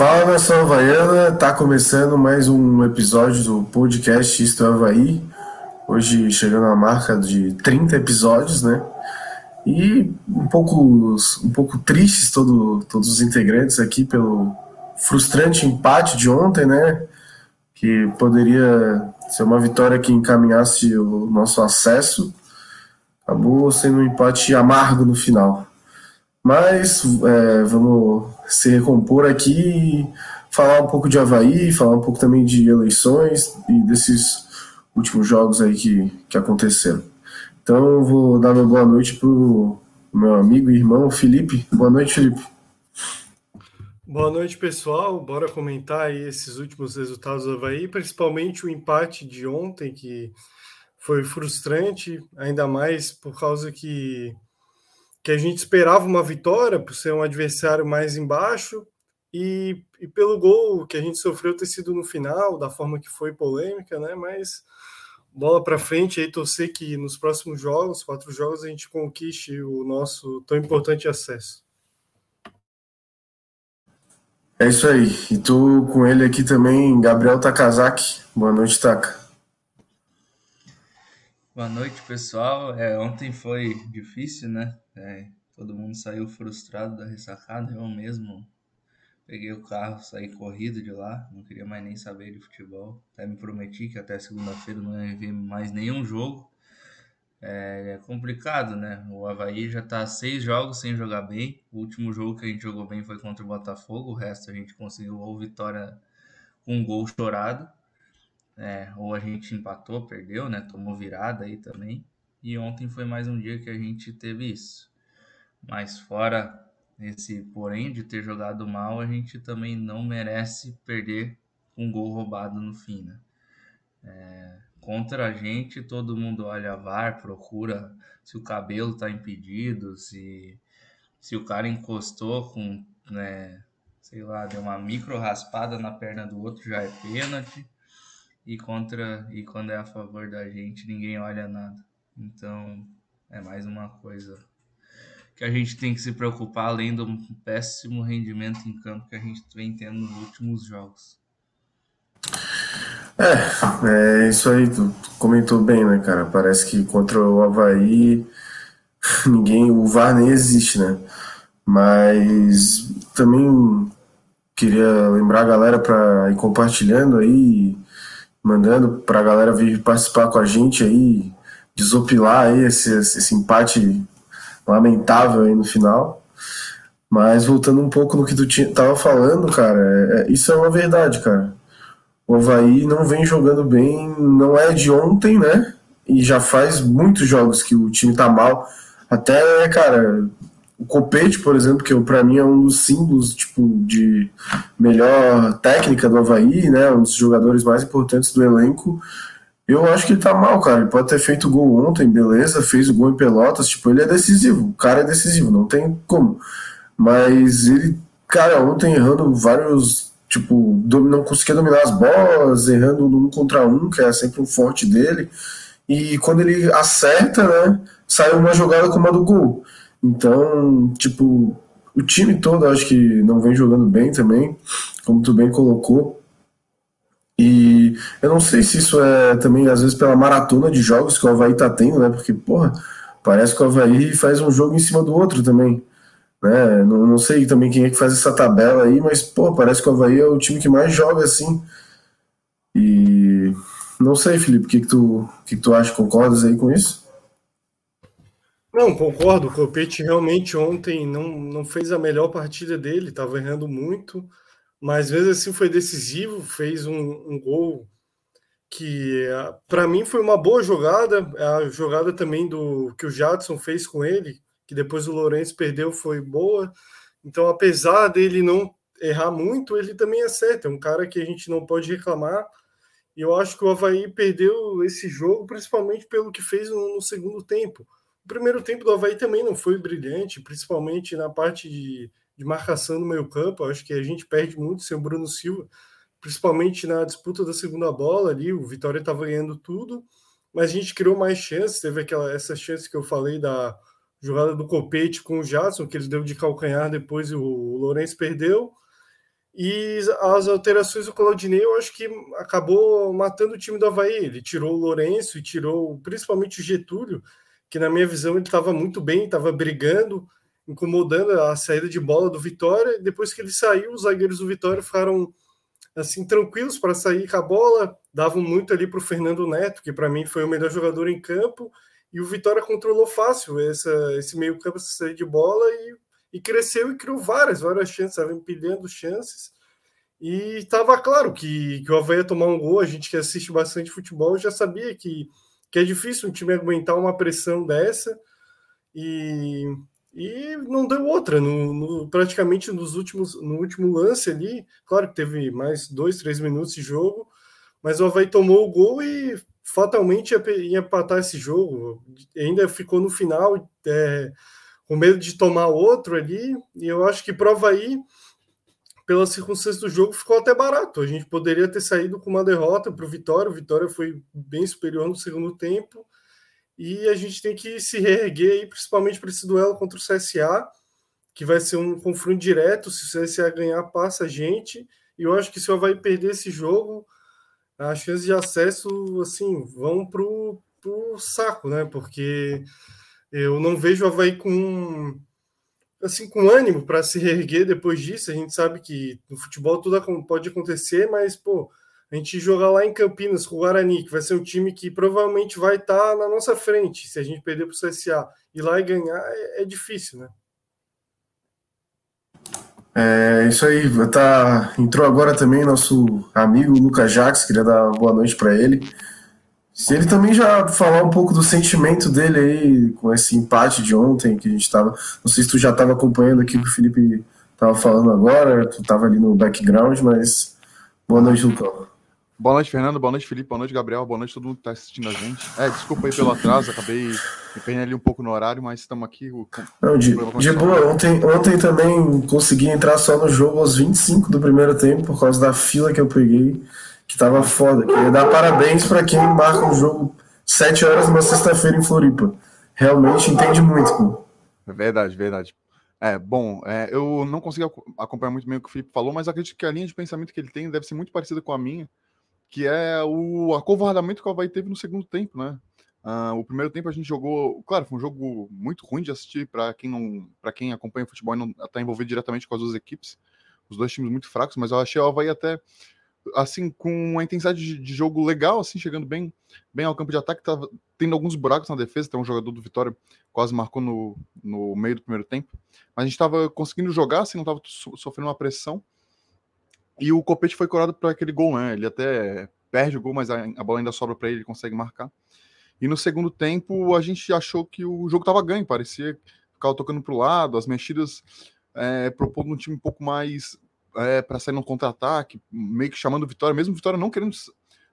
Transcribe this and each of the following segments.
Fala nação Havaiana, tá começando mais um episódio do podcast Isto é Havaí. Hoje chegando à marca de 30 episódios, né? E um pouco, um pouco tristes todo, todos os integrantes aqui pelo frustrante empate de ontem, né? Que poderia ser uma vitória que encaminhasse o nosso acesso. Acabou sendo um empate amargo no final. Mas é, vamos se recompor aqui falar um pouco de Havaí, falar um pouco também de eleições e desses últimos jogos aí que, que aconteceram. Então eu vou dar uma boa noite para o meu amigo e irmão Felipe. Boa noite, Felipe. Boa noite, pessoal. Bora comentar aí esses últimos resultados do Havaí, principalmente o empate de ontem, que foi frustrante, ainda mais por causa que que a gente esperava uma vitória por ser um adversário mais embaixo e, e, pelo gol que a gente sofreu ter sido no final, da forma que foi polêmica, né? Mas bola para frente aí torcer que nos próximos jogos, quatro jogos, a gente conquiste o nosso tão importante acesso. É isso aí. E tô com ele aqui também, Gabriel Takazaki. Boa noite, Taka. Boa noite, pessoal. É, ontem foi difícil, né? É, todo mundo saiu frustrado da ressacada. Eu mesmo peguei o carro, saí corrido de lá. Não queria mais nem saber de futebol. Até me prometi que até segunda-feira não ia ver mais nenhum jogo. É, é, complicado, né? O Havaí já tá seis jogos sem jogar bem. O último jogo que a gente jogou bem foi contra o Botafogo. O resto a gente conseguiu ou vitória com um gol chorado é, ou a gente empatou, perdeu, né? Tomou virada aí também. E ontem foi mais um dia que a gente teve isso. Mas fora esse porém de ter jogado mal, a gente também não merece perder um gol roubado no fim, né? É, contra a gente, todo mundo olha a VAR, procura se o cabelo tá impedido, se, se o cara encostou com, né, sei lá, deu uma micro raspada na perna do outro, já é pênalti e contra e quando é a favor da gente ninguém olha nada. Então é mais uma coisa que a gente tem que se preocupar além do péssimo rendimento em campo que a gente vem tendo nos últimos jogos. É, é isso aí, tu comentou bem, né, cara? Parece que contra o Havaí ninguém, o VAR nem existe, né? Mas também queria lembrar a galera para ir compartilhando aí mandando para a galera vir participar com a gente aí, desopilar aí esse, esse empate lamentável aí no final. Mas voltando um pouco no que tu tava falando, cara, é, é, isso é uma verdade, cara. O Havaí não vem jogando bem, não é de ontem, né? E já faz muitos jogos que o time tá mal. Até, cara, o Copete, por exemplo, que para mim é um dos símbolos tipo, de melhor técnica do Havaí, né? Um dos jogadores mais importantes do elenco. Eu acho que ele tá mal, cara. Ele pode ter feito gol ontem, beleza, fez o gol em Pelotas, tipo, ele é decisivo, o cara é decisivo, não tem como. Mas ele, cara, ontem errando vários, tipo, não conseguia dominar as bolas, errando um contra um, que é sempre um forte dele. E quando ele acerta, né, sai uma jogada como a do gol. Então, tipo, o time todo acho que não vem jogando bem também, como tu bem colocou. E eu não sei se isso é também, às vezes, pela maratona de jogos que o Havaí tá tendo, né? Porque, porra, parece que o Havaí faz um jogo em cima do outro também. Né? Não, não sei também quem é que faz essa tabela aí, mas, pô, parece que o Havaí é o time que mais joga assim. E não sei, Felipe, o que, que, tu, que, que tu acha? Concordas aí com isso? Não, concordo. O Copete realmente ontem não, não fez a melhor partida dele, estava errando muito, mas vezes assim foi decisivo, fez um, um gol que para mim foi uma boa jogada, a jogada também do que o Jadson fez com ele, que depois o Lourenço perdeu, foi boa. Então, apesar dele não errar muito, ele também acerta. É um cara que a gente não pode reclamar. E eu acho que o Havaí perdeu esse jogo, principalmente pelo que fez no, no segundo tempo primeiro tempo do Havaí também não foi brilhante, principalmente na parte de, de marcação no meio campo. Acho que a gente perde muito sem o Bruno Silva, principalmente na disputa da segunda bola ali. O Vitória estava ganhando tudo, mas a gente criou mais chances. Teve aquela, essa chance que eu falei da jogada do Copete com o Jadson, que ele deu de calcanhar depois o, o Lourenço perdeu. E as alterações do Claudinei, eu acho que acabou matando o time do Havaí. Ele tirou o Lourenço e tirou principalmente o Getúlio, que na minha visão ele estava muito bem, estava brigando, incomodando a saída de bola do Vitória. Depois que ele saiu, os zagueiros do Vitória ficaram assim tranquilos para sair com a bola, davam muito ali para o Fernando Neto, que para mim foi o melhor jogador em campo, e o Vitória controlou fácil essa, esse meio campo, essa saída de bola e e cresceu e criou várias, várias chances, estava empilhando chances. E estava claro que, que o Havaí ia tomar um gol. A gente que assiste bastante futebol já sabia que, que é difícil um time aguentar uma pressão dessa. E, e não deu outra. No, no, praticamente nos últimos, no último lance ali, claro que teve mais dois, três minutos de jogo, mas o Havaí tomou o gol e fatalmente ia, ia empatar esse jogo. Ainda ficou no final. É, com medo de tomar outro ali, e eu acho que prova aí, pelas circunstâncias do jogo, ficou até barato. A gente poderia ter saído com uma derrota para o Vitória, o Vitória foi bem superior no segundo tempo, e a gente tem que se reerguer aí, principalmente para esse duelo contra o CSA, que vai ser um confronto direto, se o CSA ganhar, passa a gente, e eu acho que se o Havaí perder esse jogo, as chances de acesso, assim, vão para o saco, né, porque eu não vejo o Havaí com assim com ânimo para se reerguer depois disso. A gente sabe que no futebol tudo pode acontecer, mas pô, a gente jogar lá em Campinas com o Guarani, que vai ser um time que provavelmente vai estar tá na nossa frente se a gente perder para o CSA e lá e ganhar é, é difícil, né? É isso aí, tá, entrou agora também nosso amigo Lucas Jacques, queria dar boa noite para ele. Se ele também já falar um pouco do sentimento dele aí com esse empate de ontem que a gente estava. Não sei se tu já estava acompanhando aqui o que o Felipe estava falando agora, tu estava ali no background, mas boa noite, Lucão. Boa noite, Fernando. Boa noite, Felipe. Boa noite, Gabriel. Boa noite todo mundo que está assistindo a gente. É, desculpa aí pelo atraso, acabei me perdendo ali um pouco no horário, mas estamos aqui. Não, de, de boa, ontem, ontem também consegui entrar só no jogo aos 25 do primeiro tempo, por causa da fila que eu peguei que tava foda. Queria dar parabéns para quem marca um jogo 7 horas numa sexta-feira em Floripa. Realmente entende muito, pô. É verdade, verdade. É, bom, é, eu não consegui acompanhar muito bem o que o Felipe falou, mas acredito que a linha de pensamento que ele tem deve ser muito parecida com a minha, que é o acovardamento que o Havaí teve no segundo tempo, né? Uh, o primeiro tempo a gente jogou, claro, foi um jogo muito ruim de assistir para quem não, para quem acompanha futebol e não está envolvido diretamente com as duas equipes, os dois times muito fracos, mas eu achei o Havaí até assim, com uma intensidade de, de, jogo legal, assim, chegando bem, bem ao campo de ataque, tava tendo alguns buracos na defesa, tem um jogador do Vitória quase marcou no, no meio do primeiro tempo, mas a gente estava conseguindo jogar, assim, não estava so, sofrendo uma pressão, e o Copete foi curado para aquele gol, né, ele até perde o gol, mas a, a bola ainda sobra para ele, ele consegue marcar, e no segundo tempo a gente achou que o jogo estava ganho, parecia ficar tocando para o lado, as mexidas é, propondo um time um pouco mais é, para sair no contra-ataque, meio que chamando Vitória, mesmo Vitória não querendo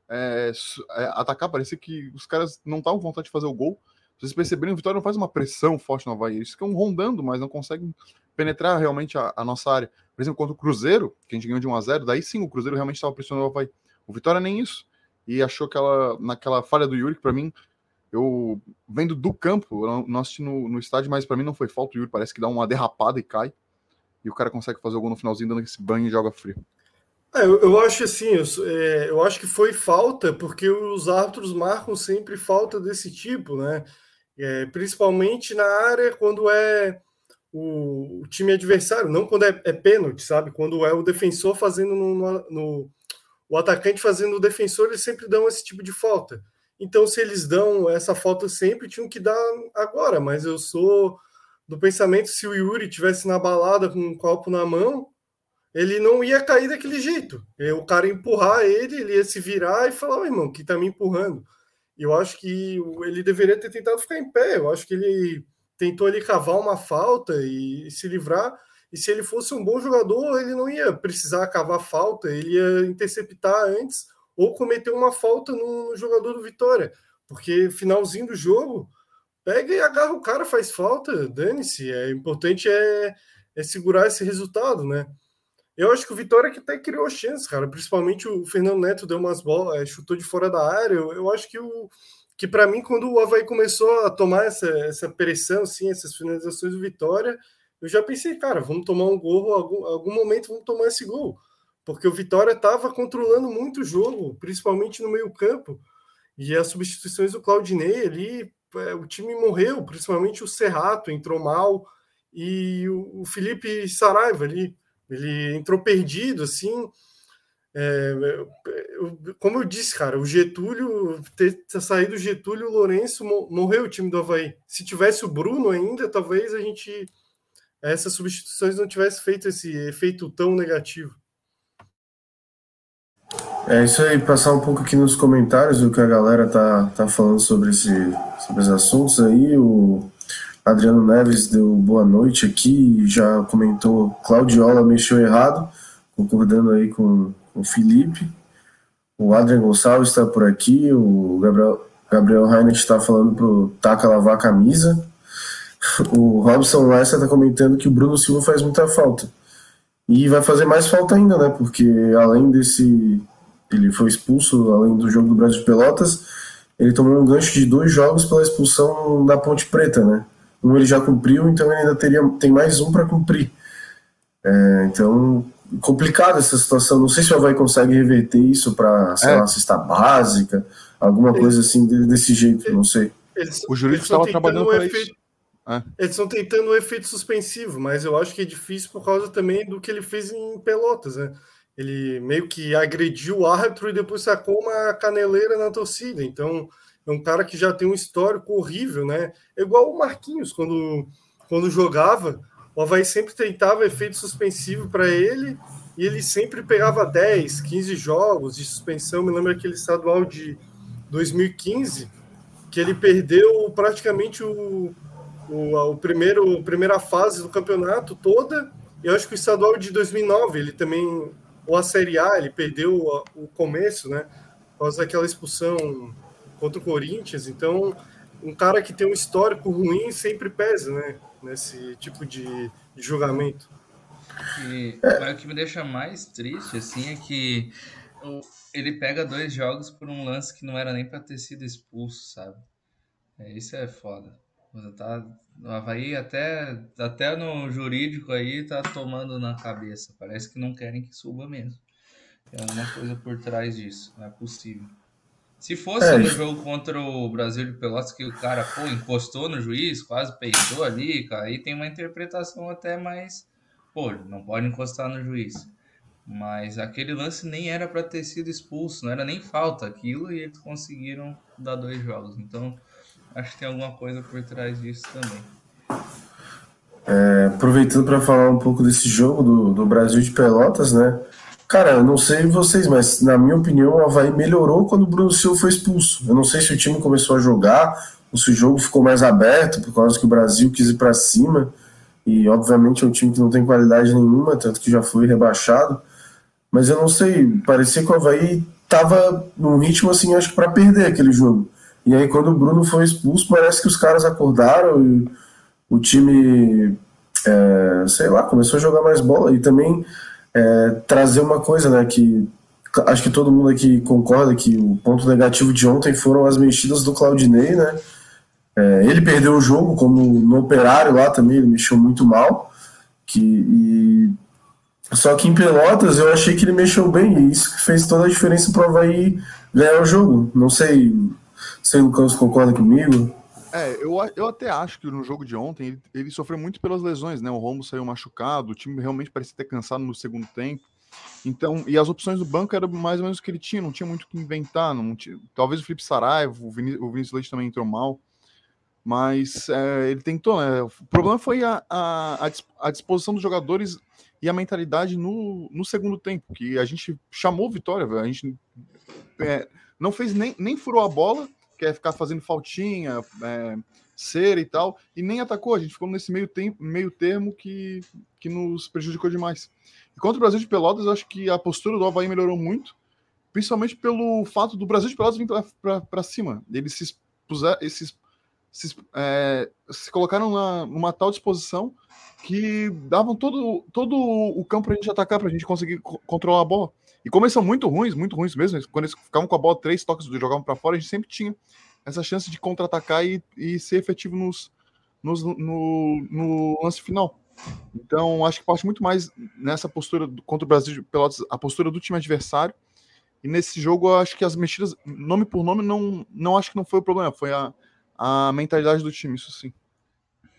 é, é, atacar, parecia que os caras não estavam com vontade de fazer o gol. Vocês perceberam, o Vitória não faz uma pressão forte no Havaí, eles ficam rondando, mas não conseguem penetrar realmente a, a, nossa área. Por exemplo, contra o Cruzeiro, que a gente ganhou de 1 a 0 daí sim o Cruzeiro realmente estava pressionando o Havaí. O Vitória nem isso. E achou que ela, naquela falha do Yuri, que para mim, eu vendo do campo, eu não assisti no, no estádio, mas para mim não foi falta. O Yuri parece que dá uma derrapada e cai e o cara consegue fazer o gol no finalzinho dando esse banho e joga frio. É, eu, eu, acho assim, eu, é, eu, acho que foi falta, porque os árbitros marcam sempre falta desse tipo, né? É, principalmente na área quando é o, o time adversário, não quando é, é, pênalti, sabe? Quando é o defensor fazendo no, no, no, o atacante fazendo o defensor, eles sempre dão esse tipo de falta. Então, se eles dão essa falta sempre, tinham que dar agora, mas eu sou do pensamento se o Yuri tivesse na balada com um copo na mão, ele não ia cair daquele jeito. O cara empurrar ele, ele ia se virar e falar, oh, irmão, que tá me empurrando. Eu acho que ele deveria ter tentado ficar em pé. Eu acho que ele tentou ali cavar uma falta e se livrar. E se ele fosse um bom jogador, ele não ia precisar cavar falta, ele ia interceptar antes ou cometer uma falta no jogador do Vitória. Porque finalzinho do jogo, pega e agarra o cara, faz falta, dane-se. É importante é, é segurar esse resultado, né? Eu acho que o Vitória que até criou chance, cara. Principalmente o Fernando Neto deu umas bolas, é, chutou de fora da área. Eu, eu acho que o que para mim quando o Havaí começou a tomar essa, essa pressão, assim, essas finalizações do Vitória, eu já pensei, cara, vamos tomar um gol, algum, algum momento vamos tomar esse gol. porque o Vitória estava controlando muito o jogo, principalmente no meio-campo. E as substituições do Claudinei ali, é, o time morreu, principalmente o Serrato entrou mal e o, o Felipe Saraiva ali, ele entrou perdido assim. É, eu, como eu disse, cara, o Getúlio, ter, ter saído o Getúlio, o Lourenço morreu o time do Havaí. Se tivesse o Bruno ainda, talvez a gente, essas substituições não tivesse feito esse efeito tão negativo. É isso aí, passar um pouco aqui nos comentários o que a galera tá, tá falando sobre, esse, sobre esses assuntos aí. O Adriano Neves deu boa noite aqui, já comentou Claudiola mexeu errado, concordando aí com o Felipe, o Adrian Gonçalves está por aqui, o Gabriel, Gabriel Reinert está falando pro Taca lavar a camisa. O Robson Lessa está comentando que o Bruno Silva faz muita falta. E vai fazer mais falta ainda, né? Porque além desse. Ele foi expulso, além do jogo do Brasil de Pelotas, ele tomou um gancho de dois jogos pela expulsão da Ponte Preta, né? Um ele já cumpriu, então ele ainda teria, tem mais um para cumprir. É, então complicada essa situação. Não sei se o Havaí consegue reverter isso para, sei é. lá, cesta básica, alguma coisa assim desse jeito, não sei. Eles, o jurídico estava trabalhando para efeito, isso. É. Eles estão tentando o um efeito suspensivo, mas eu acho que é difícil por causa também do que ele fez em Pelotas, né? Ele meio que agrediu o árbitro e depois sacou uma caneleira na torcida. Então, é um cara que já tem um histórico horrível, né? É igual o Marquinhos, quando, quando jogava, o Havaí sempre tentava efeito suspensivo para ele e ele sempre pegava 10, 15 jogos de suspensão. Me lembro aquele estadual de 2015, que ele perdeu praticamente o, o, o primeiro, a primeira fase do campeonato toda. E eu acho que o estadual de 2009, ele também, ou a Série A, ele perdeu o, o começo, né? Por causa daquela expulsão contra o Corinthians. Então, um cara que tem um histórico ruim sempre pesa, né? nesse tipo de, de julgamento. E o que me deixa mais triste assim é que ele pega dois jogos por um lance que não era nem para ter sido expulso, sabe? É, isso é foda. Você tá no Havaí até até no jurídico aí tá tomando na cabeça. Parece que não querem que suba mesmo. Tem alguma coisa por trás disso. Não é possível. Se fosse é. no jogo contra o Brasil de Pelotas que o cara pô, encostou no juiz, quase peitou ali, cara, aí tem uma interpretação até mais. Pô, não pode encostar no juiz. Mas aquele lance nem era para ter sido expulso, não era nem falta aquilo e eles conseguiram dar dois jogos. Então, acho que tem alguma coisa por trás disso também. É, aproveitando para falar um pouco desse jogo do, do Brasil de Pelotas, né? Cara, eu não sei vocês, mas na minha opinião o Havaí melhorou quando o Bruno Silva foi expulso. Eu não sei se o time começou a jogar, ou se o jogo ficou mais aberto, por causa que o Brasil quis ir para cima. E obviamente é um time que não tem qualidade nenhuma, tanto que já foi rebaixado. Mas eu não sei, parecia que o Havaí tava num ritmo assim, acho que para perder aquele jogo. E aí quando o Bruno foi expulso, parece que os caras acordaram e o time, é, sei lá, começou a jogar mais bola. E também é, trazer uma coisa, né, que acho que todo mundo aqui concorda que o ponto negativo de ontem foram as mexidas do Claudinei, né? É, ele perdeu o jogo, como no Operário lá também, ele mexeu muito mal. Que, e... Só que em Pelotas eu achei que ele mexeu bem, e isso fez toda a diferença para o Havaí ganhar o jogo. Não sei se o Lucas concorda comigo. É, eu, eu até acho que no jogo de ontem ele, ele sofreu muito pelas lesões, né? O Romo saiu machucado, o time realmente parecia ter cansado no segundo tempo. Então, e as opções do banco eram mais ou menos o que ele tinha, não tinha muito o que inventar. Não tinha, talvez o Felipe Saraiva, o, Viní, o Vinícius Leite também entrou mal, mas é, ele tentou, né? O problema foi a, a, a disposição dos jogadores e a mentalidade no, no segundo tempo, que a gente chamou vitória, a gente é, não fez nem, nem furou a bola quer ficar fazendo faltinha, é, cera e tal, e nem atacou. A gente ficou nesse meio, tempo, meio termo que, que nos prejudicou demais. E contra o Brasil de Pelotas, eu acho que a postura do Havaí melhorou muito, principalmente pelo fato do Brasil de Pelotas vir para cima. Eles se, puser, esses, se, é, se colocaram na, numa tal disposição que davam todo, todo o campo para a gente atacar, para a gente conseguir controlar a bola. E como eles são muito ruins, muito ruins mesmo, quando eles ficavam com a bola três toques e jogavam para fora, a gente sempre tinha essa chance de contra-atacar e, e ser efetivo nos, nos, no, no lance final. Então, acho que parte muito mais nessa postura contra o Brasil de Pelotas, a postura do time adversário. E nesse jogo, eu acho que as mexidas, nome por nome, não, não acho que não foi o problema, foi a, a mentalidade do time, isso sim.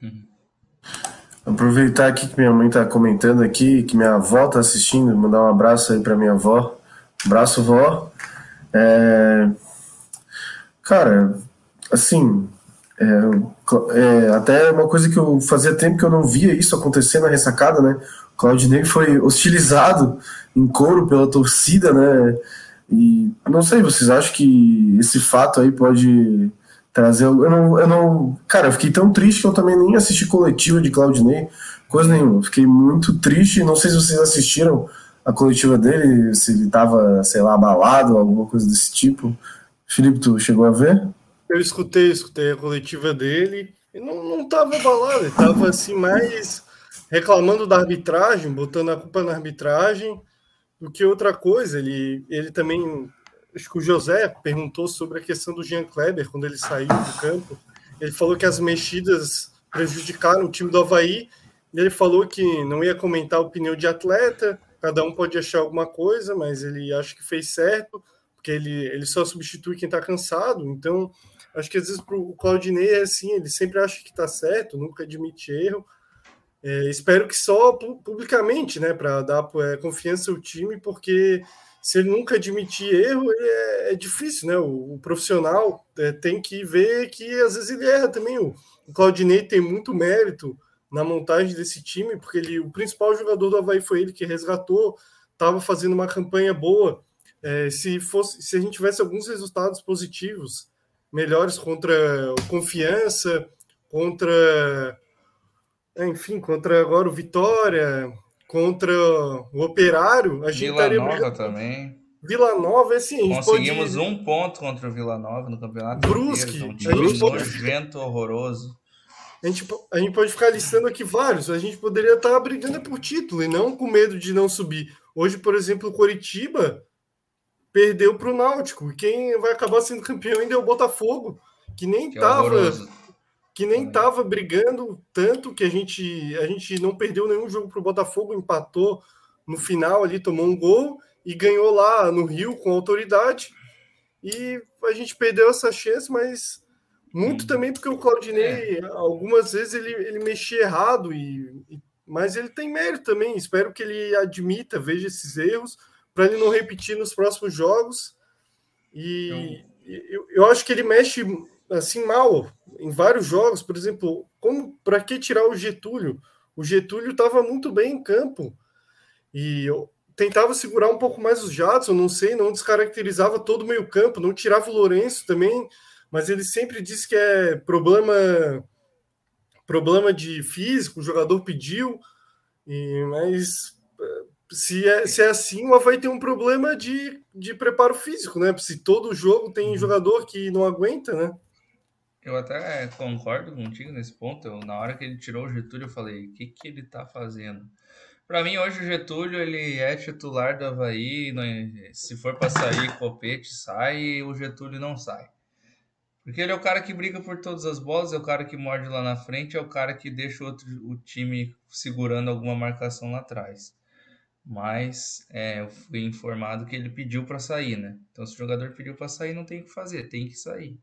Aproveitar aqui que minha mãe está comentando aqui, que minha avó está assistindo, mandar um abraço aí para minha avó. Abraço, vó. É... Cara, assim, é, é, até uma coisa que eu fazia tempo que eu não via isso acontecer na ressacada, né? O Claudinei foi hostilizado em couro pela torcida, né? E não sei, vocês acham que esse fato aí pode trazer. Eu não, eu não. Cara, eu fiquei tão triste que eu também nem assisti coletiva de Claudinei, coisa nenhuma. Fiquei muito triste. Não sei se vocês assistiram a coletiva dele, se ele tava, sei lá, abalado, alguma coisa desse tipo. Felipe, tu chegou a ver? Eu escutei, escutei a coletiva dele e não, não tava abalado, ele tava assim mais reclamando da arbitragem, botando a culpa na arbitragem do que outra coisa. Ele, ele também, acho que o José perguntou sobre a questão do Jean Kleber quando ele saiu do campo. Ele falou que as mexidas prejudicaram o time do Havaí. Ele falou que não ia comentar a opinião de atleta, cada um pode achar alguma coisa, mas ele acha que fez certo, porque ele, ele só substitui quem está cansado. Então, Acho que às vezes para o Claudinei é assim, ele sempre acha que está certo, nunca admite erro. É, espero que só publicamente, né, para dar é, confiança ao time, porque se ele nunca admitir erro, é, é, difícil, né? O, o profissional é, tem que ver que às vezes ele erra também. O, o Claudinei tem muito mérito na montagem desse time, porque ele, o principal jogador do Havaí foi ele que resgatou, estava fazendo uma campanha boa. É, se fosse, se a gente tivesse alguns resultados positivos melhores contra o Confiança, contra. Enfim, contra agora o Vitória, contra o Operário. A gente Vila Nova brigando. também. Vila Nova, é assim. Conseguimos pode... um ponto contra o Vila Nova no campeonato. Brusque. Inteiro, um nojento, horroroso. A gente, a gente pode ficar listando aqui vários. A gente poderia estar brigando por título e não com medo de não subir. Hoje, por exemplo, o Coritiba perdeu para o Náutico. Quem vai acabar sendo campeão ainda é o Botafogo, que nem estava que, nem estava brigando tanto que a gente a gente não perdeu nenhum jogo para o Botafogo, empatou no final ali, tomou um gol e ganhou lá no Rio com autoridade. E a gente perdeu essa chance, mas muito também porque o Claudinei, é. algumas vezes ele, ele mexia errado, e, e, mas ele tem mérito também. Espero que ele admita, veja esses erros para ele não repetir nos próximos jogos. E eu, eu acho que ele mexe assim mal em vários jogos, por exemplo, como para que tirar o Getúlio? O Getúlio estava muito bem em campo e eu tentava segurar um pouco mais os Jadson, não sei, não descaracterizava todo o meio-campo, não tirava o Lourenço também, mas ele sempre disse que é problema problema de físico, o jogador pediu, e, mas se é, se é assim, o Havaí tem um problema de, de preparo físico, né? Se todo jogo tem uhum. jogador que não aguenta, né? Eu até concordo contigo nesse ponto. Eu, na hora que ele tirou o Getúlio, eu falei: o que, que ele tá fazendo? Para mim, hoje o Getúlio ele é titular do Havaí. Se for para sair, Copete sai e o Getúlio não sai. Porque ele é o cara que briga por todas as bolas, é o cara que morde lá na frente, é o cara que deixa o, outro, o time segurando alguma marcação lá atrás mas é, eu fui informado que ele pediu para sair, né? Então, se o jogador pediu para sair, não tem o que fazer, tem que sair.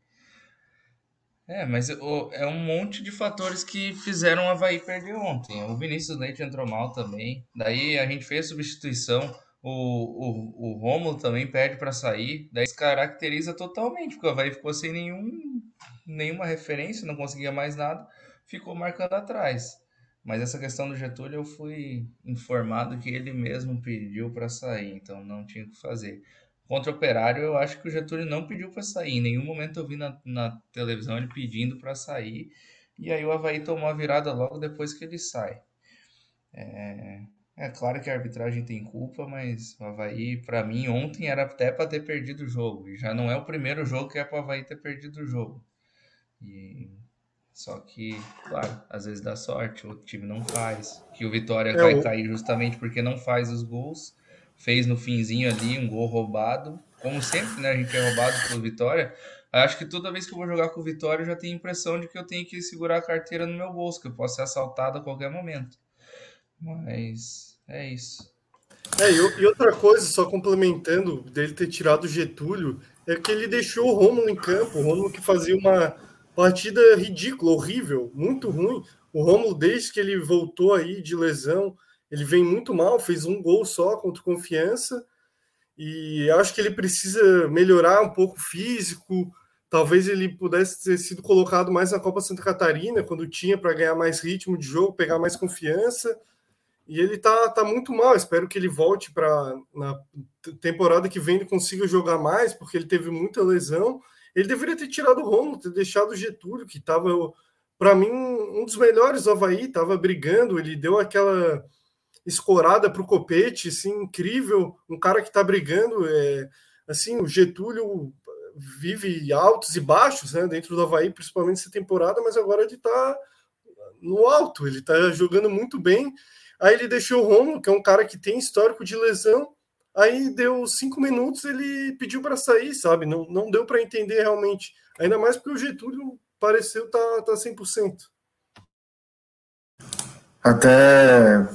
É, mas é um monte de fatores que fizeram o Havaí perder ontem. O Vinícius Leite entrou mal também. Daí a gente fez substituição. O, o, o Romulo também perde para sair. Daí caracteriza totalmente, porque o Havaí ficou sem nenhum, nenhuma referência, não conseguia mais nada, ficou marcando atrás. Mas essa questão do Getúlio eu fui informado que ele mesmo pediu para sair, então não tinha o que fazer. Contra o Operário, eu acho que o Getúlio não pediu para sair. Em nenhum momento eu vi na, na televisão ele pedindo para sair. E aí o Havaí tomou a virada logo depois que ele sai. É, é claro que a arbitragem tem culpa, mas o Havaí, para mim, ontem era até para ter perdido o jogo. E já não é o primeiro jogo que é para o Havaí ter perdido o jogo. E só que, claro, às vezes dá sorte, o time não faz. Que o Vitória é, vai o... cair justamente porque não faz os gols. Fez no finzinho ali um gol roubado. Como sempre, né? A gente é roubado pelo Vitória. Acho que toda vez que eu vou jogar com o Vitória, eu já tenho a impressão de que eu tenho que segurar a carteira no meu bolso, que eu posso ser assaltado a qualquer momento. Mas é isso. É, e, outra coisa, só complementando dele ter tirado o Getúlio, é que ele deixou o Romulo em campo, o Romulo que fazia uma partida ridícula, horrível, muito ruim. O Romulo, desde que ele voltou aí de lesão, ele vem muito mal, fez um gol só contra Confiança, e acho que ele precisa melhorar um pouco o físico, talvez ele pudesse ter sido colocado mais na Copa Santa Catarina, quando tinha para ganhar mais ritmo de jogo, pegar mais confiança, e ele tá, tá muito mal. Espero que ele volte para na temporada que vem ele consiga jogar mais, porque ele teve muita lesão. Ele deveria ter tirado o Romulo, ter deixado o Getúlio, que estava, para mim, um dos melhores do Havaí, estava brigando. Ele deu aquela escorada para o Copete, assim, incrível. Um cara que está brigando. É, assim, o Getúlio vive altos e baixos né, dentro do Havaí, principalmente essa temporada, mas agora ele está no alto, ele está jogando muito bem. Aí ele deixou o Romulo, que é um cara que tem histórico de lesão. Aí deu cinco minutos, ele pediu para sair, sabe? Não, não deu para entender realmente. Ainda mais porque o Getúlio pareceu tá, tá 100%. Até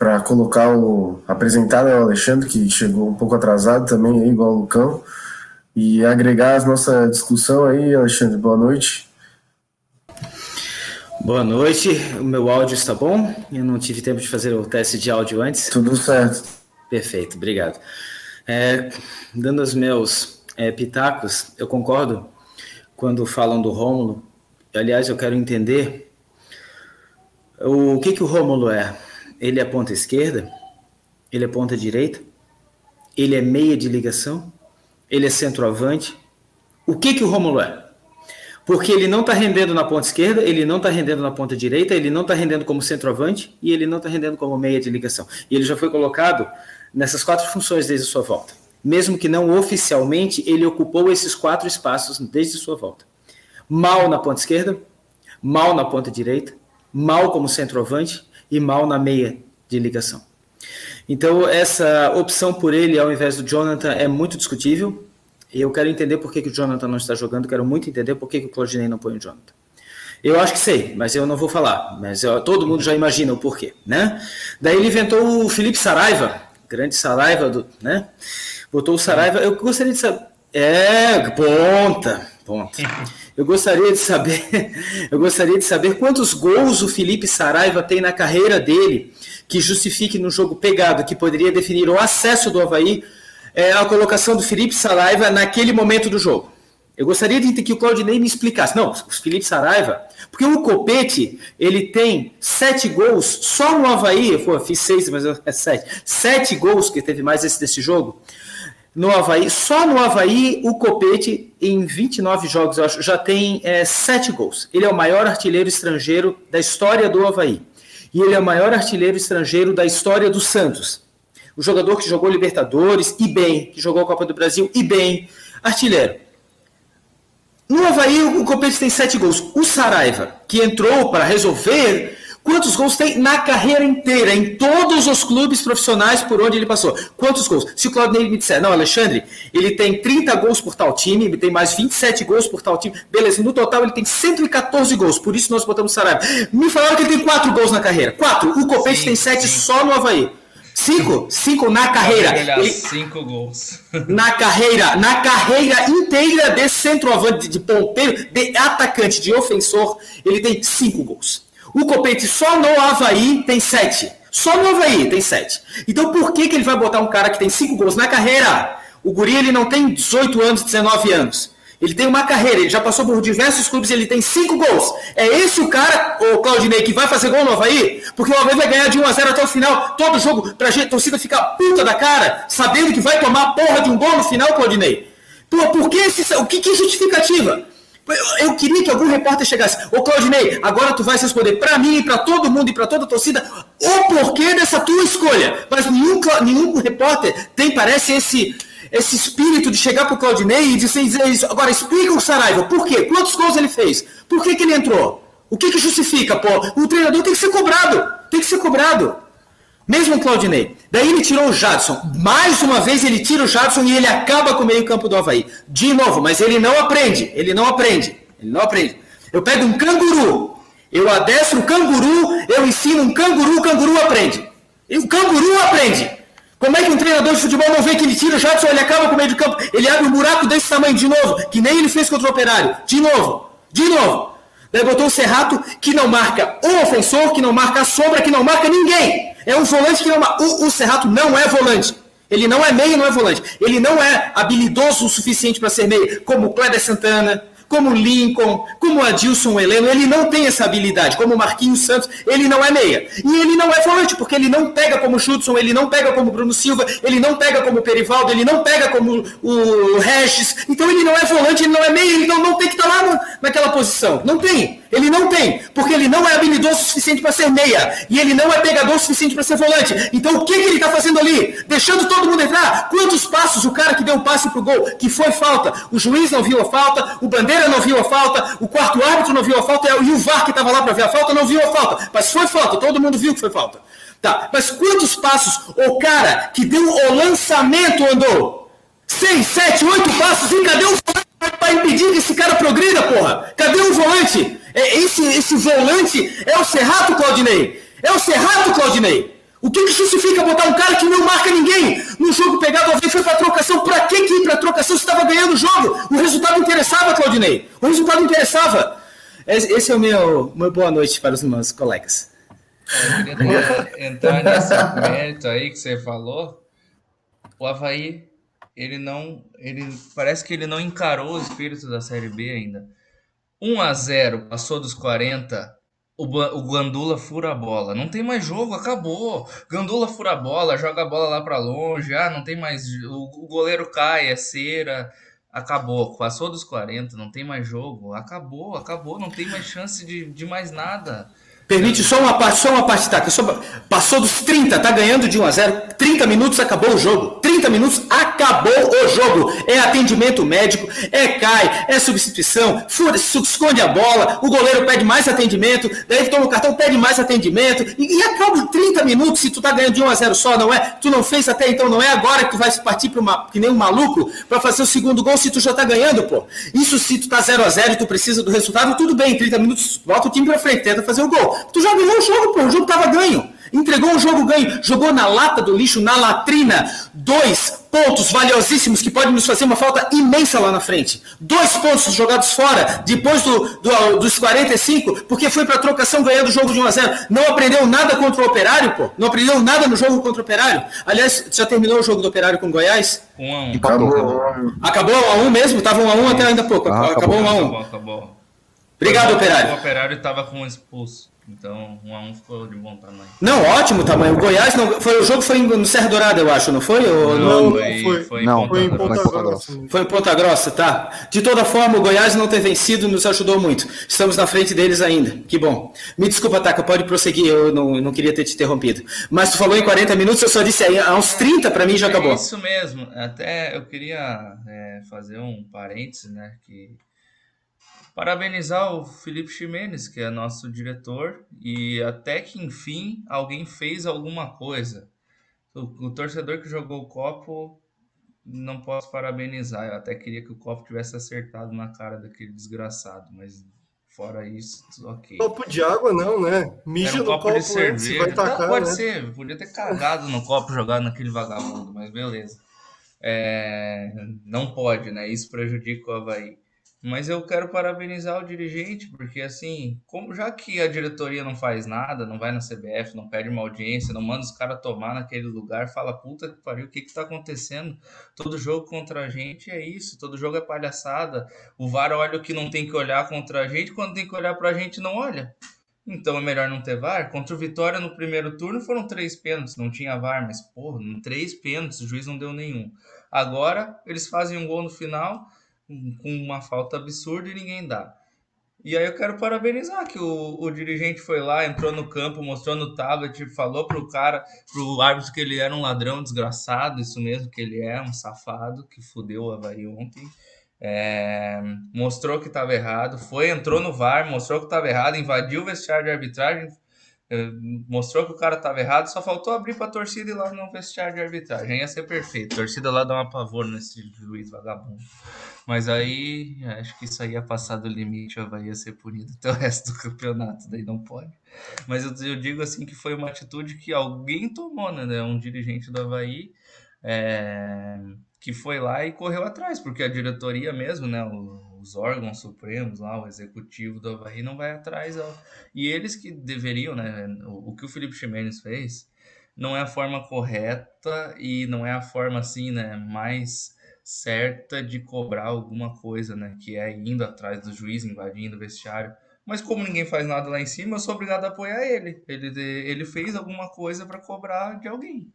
para colocar o. apresentar né, o Alexandre, que chegou um pouco atrasado também, aí, igual o Lucão, e agregar a nossa discussão aí, Alexandre. Boa noite. Boa noite, o meu áudio está bom? Eu não tive tempo de fazer o teste de áudio antes. Tudo certo. Perfeito, obrigado. É, dando os meus é, pitacos, eu concordo quando falam do Rômulo. Aliás, eu quero entender o que, que o Rômulo é. Ele é ponta esquerda? Ele é ponta direita? Ele é meia de ligação? Ele é centroavante? O que, que o Rômulo é? Porque ele não está rendendo na ponta esquerda, ele não está rendendo na ponta direita, ele não está rendendo como centroavante e ele não está rendendo como meia de ligação. E ele já foi colocado nessas quatro funções desde sua volta. Mesmo que não oficialmente, ele ocupou esses quatro espaços desde sua volta. Mal na ponta esquerda, mal na ponta direita, mal como centroavante e mal na meia de ligação. Então, essa opção por ele ao invés do Jonathan é muito discutível. Eu quero entender por que, que o Jonathan não está jogando, quero muito entender por que, que o Claudinei não põe o Jonathan. Eu acho que sei, mas eu não vou falar. Mas eu, todo mundo já imagina o porquê, né? Daí ele inventou o Felipe Saraiva, grande Saraiva, do, né? Botou o Saraiva. Eu gostaria de saber. É, ponta, ponta. Eu gostaria de saber, eu gostaria de saber quantos gols o Felipe Saraiva tem na carreira dele que justifique no jogo pegado, que poderia definir o acesso do Havaí é, a colocação do Felipe Saraiva naquele momento do jogo. Eu gostaria de que o Claudinei me explicasse. Não, o Felipe Saraiva, porque o Copete, ele tem sete gols só no Havaí. Eu fiz seis, mas é sete. Sete gols que teve mais esse desse jogo. No Havaí, só no Havaí, o Copete, em 29 jogos, eu acho, já tem é, sete gols. Ele é o maior artilheiro estrangeiro da história do Havaí. E ele é o maior artilheiro estrangeiro da história do Santos o jogador que jogou Libertadores e bem, que jogou a Copa do Brasil e bem, artilheiro. No Havaí, o Copete tem sete gols. O Saraiva, que entrou para resolver, quantos gols tem na carreira inteira, em todos os clubes profissionais por onde ele passou? Quantos gols? Se o Claudinei me disser, não, Alexandre, ele tem 30 gols por tal time, ele tem mais 27 gols por tal time, beleza, no total ele tem 114 gols, por isso nós botamos Saraiva. Me falaram que ele tem 4 gols na carreira. 4. O Copete tem 7 só no Havaí. Cinco? Cinco na carreira. Ele, cinco gols. Na carreira, na carreira inteira de centroavante, de ponteiro, de atacante, de ofensor, ele tem cinco gols. O Copete só no Havaí tem sete. Só no Havaí tem sete. Então por que, que ele vai botar um cara que tem cinco gols na carreira? O Guri ele não tem 18 anos, 19 anos. Ele tem uma carreira, ele já passou por diversos clubes, ele tem cinco gols. É esse o cara, o Claudinei, que vai fazer gol no Havaí? Porque o Havaí vai ganhar de 1 a 0 até o final, todo jogo, pra gente, torcida ficar puta da cara, sabendo que vai tomar a porra de um gol no final, Claudinei. Pô, por que esse, o que, que justificativa? Eu, queria que algum repórter chegasse. Ô Claudinei, agora tu vai responder para mim, para todo mundo e para toda a torcida o porquê dessa tua escolha. Mas nenhum, nenhum repórter tem, parece, esse esse espírito de chegar para o Claudinei e dizer, dizer isso. Agora, explica o Saraiva, por quê? Quantos gols ele fez? Por que, que ele entrou? O que, que justifica, pô? O treinador tem que ser cobrado. Tem que ser cobrado. Mesmo o Claudinei. Daí ele tirou o Jadson. Mais uma vez ele tira o Jadson e ele acaba com o meio-campo do Havaí. De novo, mas ele não aprende. Ele não aprende. Ele não aprende. Eu pego um canguru Eu adestro o canguru, eu ensino um canguru, o canguru aprende. E o canguru aprende. Como é que um treinador de futebol não vê que ele tira o Jadson, ele acaba com o meio de campo, ele abre um buraco desse tamanho de novo, que nem ele fez contra o Operário. De novo, de novo. Daí botou o Serrato, que não marca o ofensor, que não marca a sombra, que não marca ninguém. É um volante que não marca. O, o Serrato não é volante. Ele não é meio, não é volante. Ele não é habilidoso o suficiente para ser meio, como o Kleber Santana, como Lincoln, como Adilson Heleno, ele não tem essa habilidade. Como Marquinhos Santos, ele não é meia. E ele não é volante, porque ele não pega como Schudson, ele não pega como Bruno Silva, ele não pega como Perivaldo, ele não pega como o Regis. Então ele não é volante, ele não é meia, ele não, não tem que estar lá no, naquela posição. Não tem. Ele não tem, porque ele não é habilidoso o suficiente para ser meia. E ele não é pegador o suficiente para ser volante. Então o que, que ele está fazendo ali? Deixando todo mundo entrar? Quantos passos o cara que deu o passe pro gol, que foi falta? O juiz não viu a falta, o bandeira não viu a falta, o quarto árbitro não viu a falta, e o VAR que estava lá para ver a falta não viu a falta. Mas foi falta, todo mundo viu que foi falta. Tá, mas quantos passos o cara que deu o lançamento andou? Seis, sete, oito passos e cadê o volante para impedir que esse cara progrida, porra? Cadê o volante? É, esse, esse volante é o Serrato, Claudinei. É o Serrato, Claudinei. O que, que justifica botar um cara que não marca ninguém no jogo pegado alguém foi para trocação? Para que, ir para trocação se estava ganhando o jogo? O resultado interessava, Claudinei. O resultado interessava. Esse é o meu, meu boa noite para os meus colegas. Eu queria entrar nesse mérito aí que você falou. O Havaí, ele não. Ele, parece que ele não encarou o espírito da Série B ainda. 1 a 0 passou dos 40, o, o Gandula fura a bola. Não tem mais jogo, acabou. Gandula fura a bola, joga a bola lá para longe. Ah, não tem mais. O, o goleiro cai, é cera. Acabou, passou dos 40, não tem mais jogo. Acabou, acabou, não tem mais chance de, de mais nada. Permite só uma parte, só uma parte, tá? Só, passou dos 30, tá ganhando de 1 a 0. 30 minutos acabou o jogo. 30 minutos acabou o jogo. É atendimento médico, é cai, é substituição, fura, esconde a bola, o goleiro pede mais atendimento, daí toma o cartão, pede mais atendimento e, e acaba 30 minutos se tu tá ganhando de 1 a 0 só, não é? Tu não fez até então, não é agora que tu vai partir para uma que nem um maluco para fazer o segundo gol se tu já tá ganhando, pô. Isso se tu tá 0 a 0 e tu precisa do resultado, tudo bem, 30 minutos, volta o time para frente, tenta fazer o gol. Tu já ganhou o jogo, pô. O jogo tava ganho. Entregou o jogo ganho. Jogou na lata do lixo, na latrina. Dois pontos valiosíssimos que podem nos fazer uma falta imensa lá na frente. Dois pontos jogados fora, depois do, do dos 45, porque foi para trocação ganhando o jogo de 1 a 0 Não aprendeu nada contra o Operário, pô. Não aprendeu nada no jogo contra o Operário. Aliás, já terminou o jogo do Operário com o Goiás? 1 a 1 Acabou. Acabou 1 a 1 mesmo? Tava 1 a 1 até ainda pouco. Ah, acabou, acabou. 1 a 1 Acabou, acabou. Obrigado, Operário. O Operário estava com um expulso. Então, 1 a 1 ficou de bom tamanho. Não, ótimo tamanho. O Goiás não. Foi, o jogo foi no Serra Dourada, eu acho, não foi? Ou Não, no- não foi. foi, Não, Foi em Ponta Ponta Grossa. Grossa. Foi em Ponta Grossa, tá? De toda forma, o Goiás não ter vencido nos ajudou muito. Estamos na frente deles ainda. Que bom. Me desculpa, Taka, pode prosseguir. Eu não, não queria ter te interrompido. Mas tu falou em 40 minutos, eu só disse aí, há uns 30 para mim já É acabou. isso mesmo. Até eu queria é, fazer um parênteses, né? Que parabenizar o Felipe Ximenes, que é nosso diretor, e até que enfim alguém fez alguma coisa. O, o torcedor que jogou o copo não posso parabenizar. Eu até queria que o copo tivesse acertado na cara daquele desgraçado, mas fora isso, ok. Copo de água não, né? Mija Era um no copo copo de cerveja. vai tacar, pode né? ser, podia ter cagado no copo jogado naquele vagabundo, mas beleza. É, não pode, né? Isso prejudica o Havaí. Mas eu quero parabenizar o dirigente, porque assim, como já que a diretoria não faz nada, não vai na CBF, não pede uma audiência, não manda os caras tomar naquele lugar, fala, puta que pariu, o que que tá acontecendo? Todo jogo contra a gente é isso, todo jogo é palhaçada. O VAR olha o que não tem que olhar contra a gente, quando tem que olhar pra gente, não olha. Então é melhor não ter VAR. Contra o Vitória no primeiro turno foram três pênaltis, não tinha VAR, mas porra, três pênaltis, o juiz não deu nenhum. Agora eles fazem um gol no final com uma falta absurda e ninguém dá. E aí eu quero parabenizar que o, o dirigente foi lá, entrou no campo, mostrou no tablet, falou pro cara, pro árbitro que ele era um ladrão desgraçado, isso mesmo que ele é, um safado, que fudeu o Havaí ontem. É, mostrou que estava errado, foi, entrou no VAR, mostrou que estava errado, invadiu o vestiário de arbitragem, eh, mostrou que o cara estava errado, só faltou abrir para a torcida e lá no vestiário de arbitragem. Ia ser perfeito. A torcida lá dá um pavor nesse juiz vagabundo. Mas aí, acho que isso aí ia passar do limite, o Havaí ia ser punido até o resto do campeonato, daí não pode. Mas eu, eu digo assim que foi uma atitude que alguém tomou, né? Um dirigente do Havaí é, que foi lá e correu atrás, porque a diretoria mesmo, né? Os órgãos supremos lá, o executivo do Havaí não vai atrás. Ó. E eles que deveriam, né? O, o que o Felipe Ximenes fez não é a forma correta e não é a forma assim, né? Mais certa de cobrar alguma coisa, né? Que é indo atrás do juiz, invadindo o vestiário. Mas como ninguém faz nada lá em cima, eu sou obrigado a apoiar ele. Ele, ele fez alguma coisa para cobrar de alguém.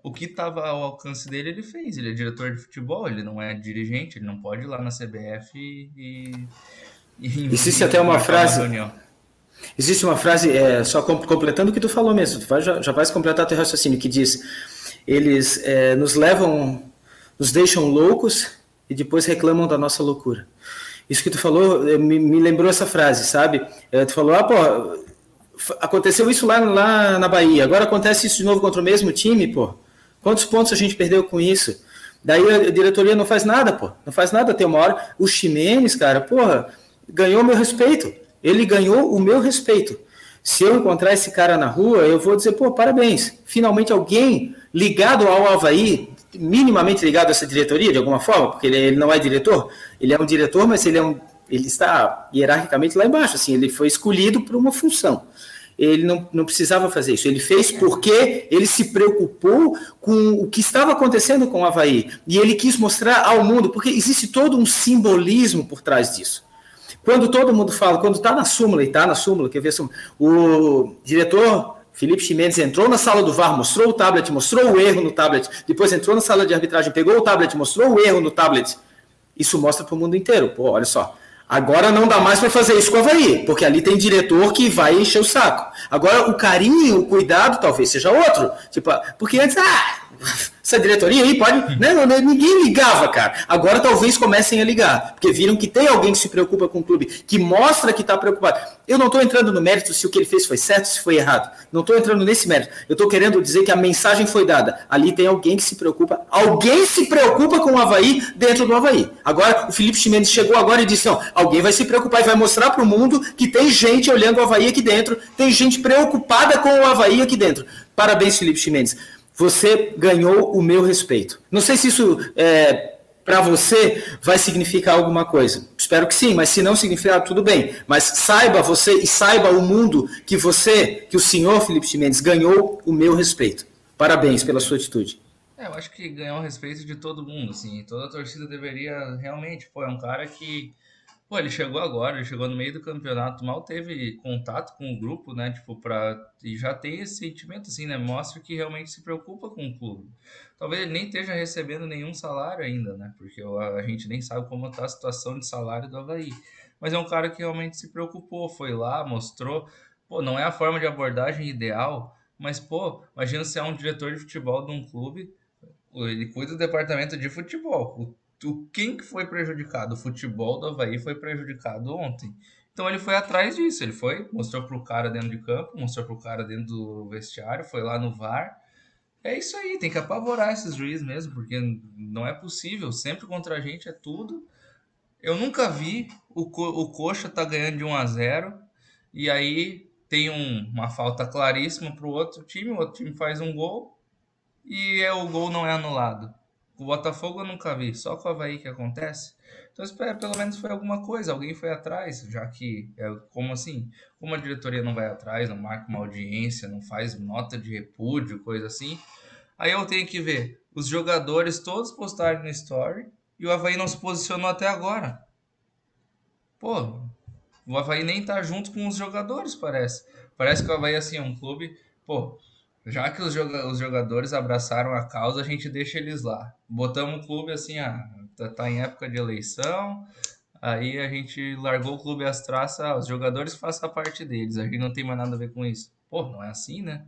O que estava ao alcance dele, ele fez. Ele é diretor de futebol, ele não é dirigente, ele não pode ir lá na CBF e. e Existe até uma frase. Existe uma frase, é, só completando o que tu falou mesmo, tu vai, já, já vais completar teu raciocínio, que diz: eles é, nos levam nos deixam loucos e depois reclamam da nossa loucura. Isso que tu falou eh, me, me lembrou essa frase, sabe? Eh, tu falou, ah, pô, aconteceu isso lá, lá na Bahia, agora acontece isso de novo contra o mesmo time, pô. Quantos pontos a gente perdeu com isso? Daí a diretoria não faz nada, pô. Não faz nada até uma hora. O Ximenes, cara, porra, ganhou meu respeito. Ele ganhou o meu respeito. Se eu encontrar esse cara na rua, eu vou dizer, pô, parabéns. Finalmente alguém ligado ao Havaí minimamente ligado a essa diretoria de alguma forma, porque ele, ele, não é diretor, ele é um diretor, mas ele é um, ele está hierarquicamente lá embaixo, assim, ele foi escolhido por uma função. Ele não, não precisava fazer isso. Ele fez porque ele se preocupou com o que estava acontecendo com o Havaí. E ele quis mostrar ao mundo, porque existe todo um simbolismo por trás disso. Quando todo mundo fala, quando está na súmula, e está na súmula, quer ver, o diretor Felipe Ximenes entrou na sala do VAR, mostrou o tablet, mostrou o erro no tablet, depois entrou na sala de arbitragem, pegou o tablet, mostrou o erro no tablet. Isso mostra para o mundo inteiro. Pô, olha só. Agora não dá mais para fazer isso com o Havaí, porque ali tem diretor que vai encher o saco. Agora o carinho, o cuidado talvez seja outro. Tipo, porque antes, ah, essa diretoria aí pode. Não, não, ninguém ligava, cara. Agora talvez comecem a ligar, porque viram que tem alguém que se preocupa com o clube, que mostra que está preocupado. Eu não estou entrando no mérito se o que ele fez foi certo, se foi errado. Não estou entrando nesse mérito. Eu estou querendo dizer que a mensagem foi dada. Ali tem alguém que se preocupa. Alguém se preocupa com o Havaí dentro do Havaí. Agora, o Felipe Chimenez chegou agora e disse: não, alguém vai se preocupar e vai mostrar para o mundo que tem gente olhando o Havaí aqui dentro, tem gente preocupada com o Havaí aqui dentro. Parabéns, Felipe Chimenez você ganhou o meu respeito. Não sei se isso é, para você vai significar alguma coisa. Espero que sim, mas se não significar, tudo bem. Mas saiba você e saiba o mundo que você, que o senhor Felipe Chimenez ganhou o meu respeito. Parabéns pela sua atitude. É, eu acho que ganhou o respeito de todo mundo, assim. Toda a torcida deveria realmente, pô, é um cara que Pô, ele chegou agora, ele chegou no meio do campeonato, mal teve contato com o grupo, né? Tipo, pra. E já tem esse sentimento, assim, né? Mostra que realmente se preocupa com o clube. Talvez ele nem esteja recebendo nenhum salário ainda, né? Porque a gente nem sabe como tá a situação de salário do Havaí. Mas é um cara que realmente se preocupou, foi lá, mostrou. Pô, não é a forma de abordagem ideal, mas, pô, imagina se é um diretor de futebol de um clube, ele cuida do departamento de futebol o quem que foi prejudicado? O futebol do Havaí foi prejudicado ontem. Então ele foi atrás disso, ele foi, mostrou pro cara dentro de campo, mostrou pro cara dentro do vestiário, foi lá no VAR. É isso aí, tem que apavorar esses juízes mesmo, porque não é possível, sempre contra a gente é tudo. Eu nunca vi o, Co o Coxa tá ganhando de 1 a 0 e aí tem um, uma falta claríssima pro outro time, o outro time faz um gol e é, o gol não é anulado. O Botafogo eu nunca vi, só com o Havaí que acontece. Então, espero, pelo menos foi alguma coisa, alguém foi atrás, já que, é, como assim, como a diretoria não vai atrás, não marca uma audiência, não faz nota de repúdio, coisa assim, aí eu tenho que ver os jogadores todos postarem no story e o Havaí não se posicionou até agora. Pô, o Havaí nem tá junto com os jogadores, parece. Parece que o Havaí, assim, é um clube, pô, já que os, jogadores abraçaram a causa, a gente deixa eles lá. Botamos o clube assim, ah, tá, tá em época de eleição, aí a gente largou o clube às traças, ah, os jogadores façam a parte deles, a gente não tem mais nada a ver com isso. Pô, não é assim, né?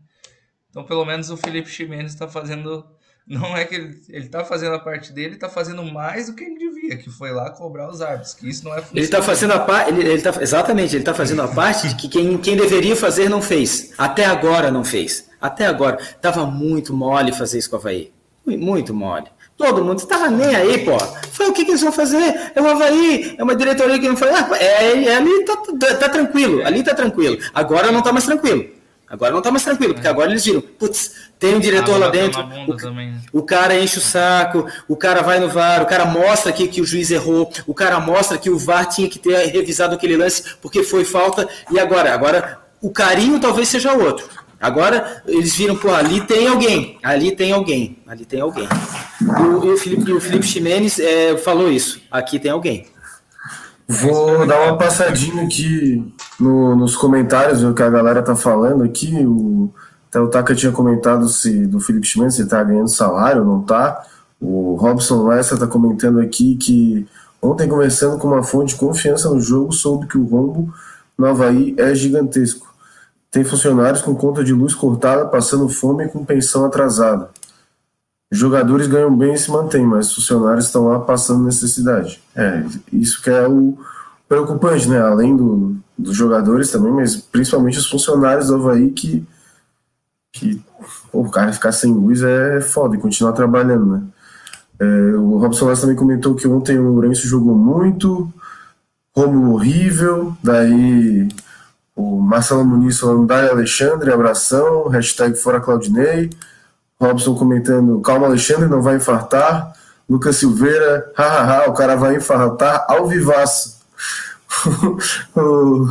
Então, pelo menos o Felipe Ximenes está fazendo. Não é que ele, ele tá fazendo a parte dele, está fazendo mais do que ele devia, que foi lá cobrar os árbitros, que isso não é Ele está fazendo a parte. Ele, ele tá, exatamente, ele está fazendo a parte que quem, quem deveria fazer não fez. Até agora não fez. Até agora. Tava muito mole fazer isso com o Havaí. Muito mole. Todo mundo estava nem aí, pô. Foi o que, que, eles vão fazer? É o Havaí, é uma diretoria que não foi. Ah, é, é, ali tá, tá, tá, tranquilo, ali tá tranquilo. Agora não tá mais tranquilo. Agora não tá mais tranquilo, porque agora eles viram, putz, tem um diretor ah, lá dentro, o, né? o, cara enche o saco, o cara vai no VAR, o cara mostra que, que o juiz errou, o cara mostra que o VAR tinha que ter revisado aquele lance porque foi falta, e agora? Agora o carinho talvez seja outro. Agora eles viram, pô, ali tem alguém, ali tem alguém, ali tem alguém. E o, Felipe, o Felipe Ximenes é, falou isso, aqui tem alguém. Vou dar uma passadinha aqui no, nos comentários, o que a galera tá falando aqui. O, até o Taka tinha comentado se do Felipe Ximenes se tá ganhando salário não tá. O Robson Lessa tá comentando aqui que ontem, conversando com uma fonte de confiança no jogo, soube que o rombo no Havaí é gigantesco. Tem funcionários com conta de luz cortada, passando fome e com pensão atrasada. Jogadores ganham bem e se mantêm, mas funcionários estão lá passando necessidade. É, isso que é o preocupante, né? Além do, dos jogadores também, mas principalmente os funcionários do Havaí que, que pô, o cara ficar sem luz é foda e continuar trabalhando, né? É, o Robson Lessa também comentou que ontem o Lourenço jogou muito, Romulo horrível, daí o Marcelo Muniz falando Dai Alexandre, abração, hashtag fora Claudinei, Robson comentando, calma Alexandre, não vai infartar, Lucas Silveira, hahaha, o cara vai infartar ao vivaço. o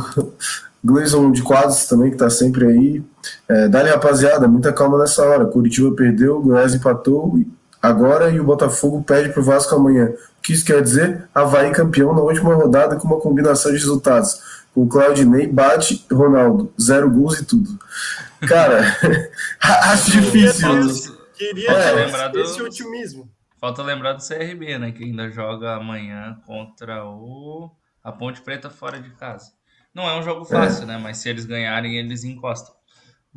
Gleison de Quadros também, que tá sempre aí. É, Dali, rapaziada, muita calma nessa hora. Curitiba perdeu, Goiás empatou agora e o Botafogo perde pro Vasco amanhã. O que isso quer dizer? Havaí campeão na última rodada com uma combinação de resultados o Claudinei bate Ronaldo, zero gols e tudo. Cara, acho difícil. Queria é, lembrar do, esse otimismo. Falta lembrar do CRB, né? Que ainda joga amanhã contra o a Ponte Preta fora de casa. Não é um jogo fácil, é. né? Mas se eles ganharem, eles encostam.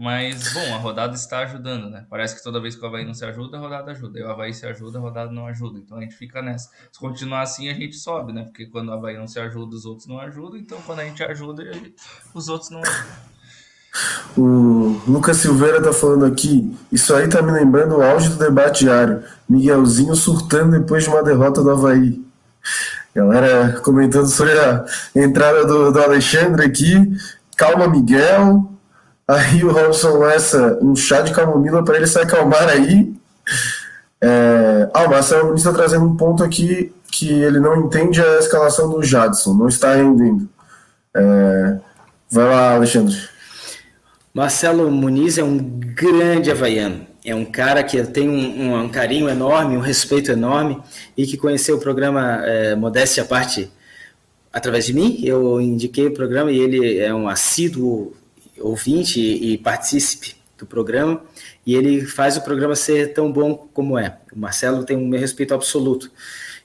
Mas, bom, a rodada está ajudando, né? Parece que toda vez que o Havaí não se ajuda, a rodada ajuda. E o Havaí se ajuda, a rodada não ajuda. Então a gente fica nessa. Se continuar assim, a gente sobe, né? Porque quando o Havaí não se ajuda, os outros não ajudam. Então quando a gente ajuda, os outros não ajudam. O Lucas Silveira tá falando aqui. Isso aí tá me lembrando o auge do debate diário. Miguelzinho surtando depois de uma derrota do Havaí. Galera comentando sobre a entrada do, do Alexandre aqui. Calma, Miguel. Aí o Robson lança um chá de camomila para ele se acalmar aí. É... Ah, o Marcelo Muniz está trazendo um ponto aqui que ele não entende a escalação do Jadson, não está rendendo. É... Vai lá, Alexandre. Marcelo Muniz é um grande havaiano. É um cara que tem um, um, um carinho enorme, um respeito enorme e que conheceu o programa é, Modéstia à Parte através de mim. Eu indiquei o programa e ele é um assíduo ouvinte e, partícipe do programa, e ele faz o programa ser tão bom como é. O Marcelo tem o meu respeito absoluto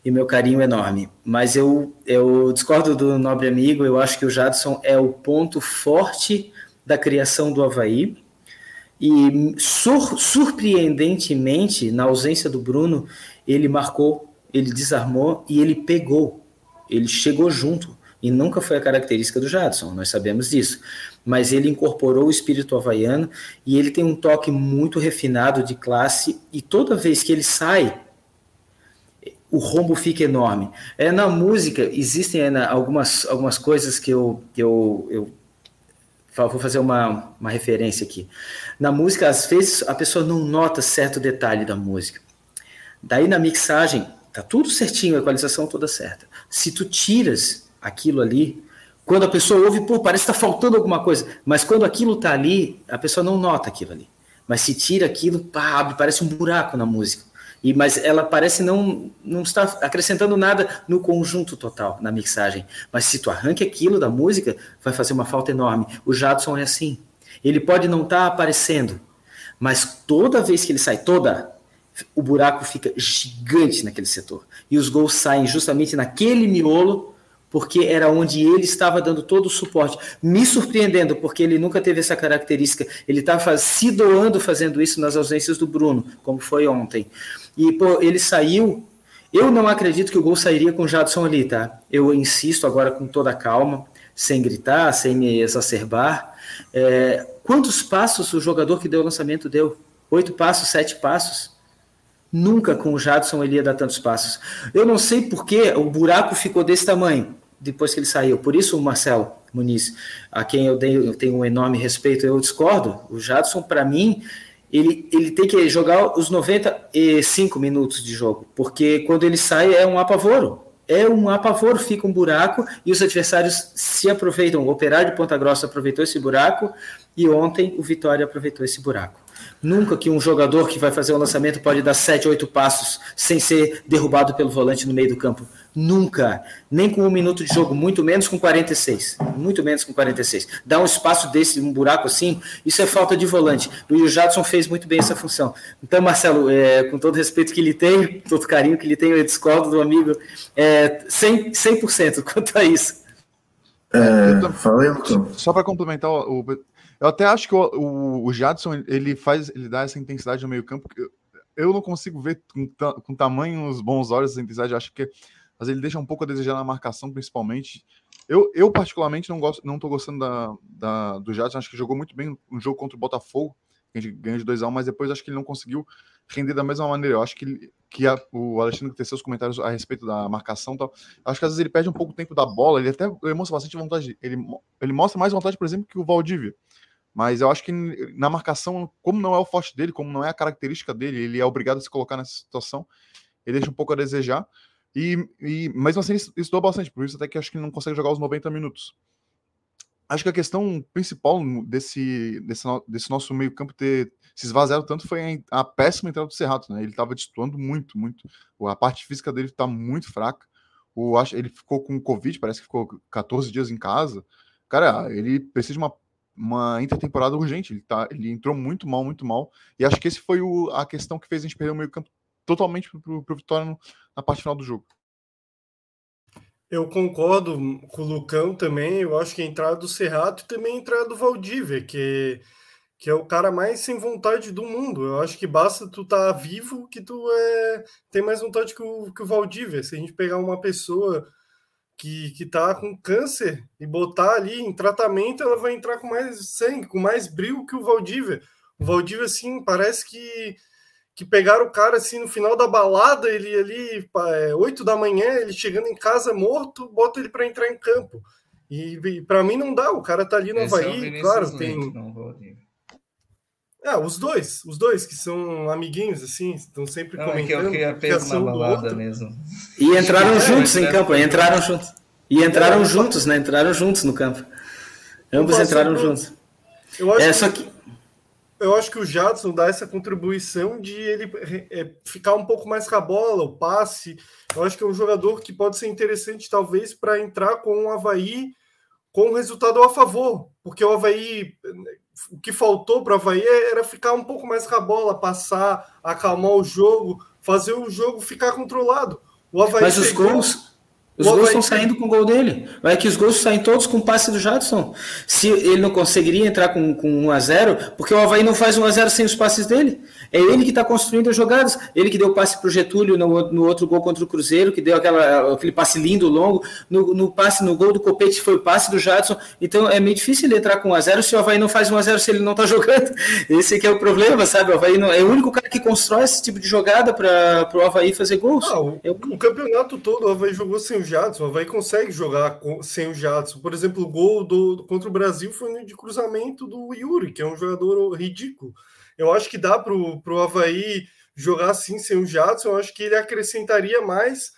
e meu carinho enorme. Mas eu, eu discordo do nobre amigo, eu acho que o Jadson é o ponto forte da criação do Havaí. E sur, surpreendentemente, na ausência do Bruno, ele marcou, ele desarmou e ele pegou. Ele chegou junto. E nunca foi a característica do Jadson, nós sabemos disso mas ele incorporou o espírito havaiano e ele tem um toque muito refinado de classe e toda vez que ele sai o rombo fica enorme. É na música existem é, algumas, algumas coisas que eu, que eu, eu vou fazer uma, uma referência aqui. Na música, às vezes a pessoa não nota certo detalhe da música. Daí na mixagem tá tudo certinho, a equalização toda certa. Se tu tiras aquilo ali, quando a pessoa ouve, pô, parece que está faltando alguma coisa. Mas quando aquilo está ali, a pessoa não nota aquilo ali. Mas se tira aquilo, pá, parece um buraco na música. E, mas ela parece não, não está acrescentando nada no conjunto total, na mixagem. Mas se tu arranca aquilo da música, vai fazer uma falta enorme. O Jadson é assim. Ele pode não estar tá aparecendo, mas toda vez que ele sai, toda, o buraco fica gigante naquele setor. E os gols saem justamente naquele miolo porque era onde ele estava dando todo o suporte, me surpreendendo, porque ele nunca teve essa característica, ele estava se doando fazendo isso nas ausências do Bruno, como foi ontem. E pô, ele saiu. Eu não acredito que o gol sairia com o Jadson ali, tá? Eu insisto agora com toda a calma, sem gritar, sem me exacerbar. É, quantos passos o jogador que deu o lançamento deu? Oito passos, sete passos? Nunca com o Jadson ele ia dar tantos passos. Eu não sei por que o buraco ficou desse tamanho depois que ele saiu. Por isso o Marcelo Muniz, a quem eu, dei, eu tenho um enorme respeito, eu discordo. O Jadson, para mim, ele, ele tem que jogar os 95 minutos de jogo, porque quando ele sai é um apavoro. É um apavoro, fica um buraco e os adversários se aproveitam. O Operário de Ponta Grossa aproveitou esse buraco e ontem o Vitória aproveitou esse buraco. Nunca que um jogador que vai fazer um lançamento pode dar 7, 8 passos sem ser derrubado pelo volante no meio do campo. Nunca. Nem com um minuto de jogo, muito menos com 46. Muito menos com 46. Dar um espaço desse, um buraco assim, isso é falta de volante. E o Jadson fez muito bem essa função. Então, Marcelo, é, com todo respeito que ele tem, todo carinho que ele tem, eu discordo do amigo é, 100%, 100% quanto a isso. É, falei, Só para complementar o, eu até acho que o, o, o, Jadson ele faz, ele dá essa intensidade no meio campo. Eu, eu não consigo ver com, com tamanhos bons olhos essa intensidade. Eu acho que mas ele deixa um pouco a desejar na marcação, principalmente. Eu, eu particularmente não gosto, não tô gostando da, da do Jadson. Acho que jogou muito bem um jogo contra o Botafogo, que a gente ganhou de 2x1, mas depois acho que ele não conseguiu render da mesma maneira. Eu acho que, ele, que a, o Alexandre teceu os comentários a respeito da marcação tal. Acho que às vezes ele perde um pouco o tempo da bola. Ele até mostra bastante vontade. Ele, ele mostra mais vontade, por exemplo, que o Valdívia. Mas eu acho que na marcação, como não é o forte dele, como não é a característica dele, ele é obrigado a se colocar nessa situação, ele deixa um pouco a desejar. E, e mesmo assim, estudou bastante, por isso até que acho que não consegue jogar os 90 minutos. Acho que a questão principal desse, desse, desse nosso meio-campo ter se esvaziado tanto foi a, a péssima entrada do Serrato, né? Ele estava destoando muito, muito. A parte física dele está muito fraca. O, ele ficou com Covid, parece que ficou 14 dias em casa. Cara, ele precisa de uma uma intertemporada urgente. Ele, tá, ele entrou muito mal, muito mal. E acho que esse foi o, a questão que fez a gente perder o meio campo totalmente pro, pro Vitória na parte final do jogo. Eu concordo com o Lucão também. Eu acho que a entrada do Serrato e também a entrada do Valdívia, que, que é o cara mais sem vontade do mundo. Eu acho que basta tu estar tá vivo que tu é, tem mais vontade que o, que o Valdívia. Se a gente pegar uma pessoa que, que tá com câncer e botar ali em tratamento, ela vai entrar com mais sangue, com mais brilho que o Valdívia. O Valdívia, assim, parece que, que pegaram o cara assim no final da balada, ele ali, é, 8 da manhã, ele chegando em casa morto, bota ele para entrar em campo. E, e para mim não dá, o cara tá ali no Esse Havaí, é claro, tem. Não, é, os dois, os dois que são amiguinhos, assim, estão sempre não, comentando. É que eu queria na balada mesmo. E entraram é, juntos em campo, entraram juntos. E entraram é, juntos, né? Entraram juntos no campo. Ambos entraram juntos. Eu acho, é, só que... eu acho que o Jadson dá essa contribuição de ele é, ficar um pouco mais com a bola, o passe. Eu acho que é um jogador que pode ser interessante, talvez, para entrar com o Havaí com o resultado a favor, porque o Havaí o que faltou para o Havaí era ficar um pouco mais com a bola, passar, acalmar o jogo, fazer o jogo ficar controlado. O Havaí Mas os gols, os gols estão saindo com o gol dele. Vai que os gols saem todos com o passe do Jadson. Se ele não conseguiria entrar com, com 1 a 0 porque o Havaí não faz 1 a 0 sem os passes dele. É ele que está construindo as jogadas. Ele que deu o passe para o Getúlio no, no, outro gol contra o Cruzeiro, que deu aquela, aquele passe lindo, longo. No, no passe, no gol do Copete foi o passe do Jadson. Então é meio difícil ele entrar com 1 a 0 se o Havaí não faz 1 a 0 se ele não está jogando. Esse que é o problema, sabe? O Havaí não, é o único cara que constrói esse tipo de jogada para o Havaí fazer gols. Ah, o, é o... o, campeonato todo o Havaí jogou sem o Jadson. O Havaí consegue jogar com, sem o Jadson. Por exemplo, o gol do, contra o Brasil foi de cruzamento do Yuri, que é um jogador ridículo. Eu acho que dá para o Havaí jogar assim sem o Jadson. Eu acho que ele acrescentaria mais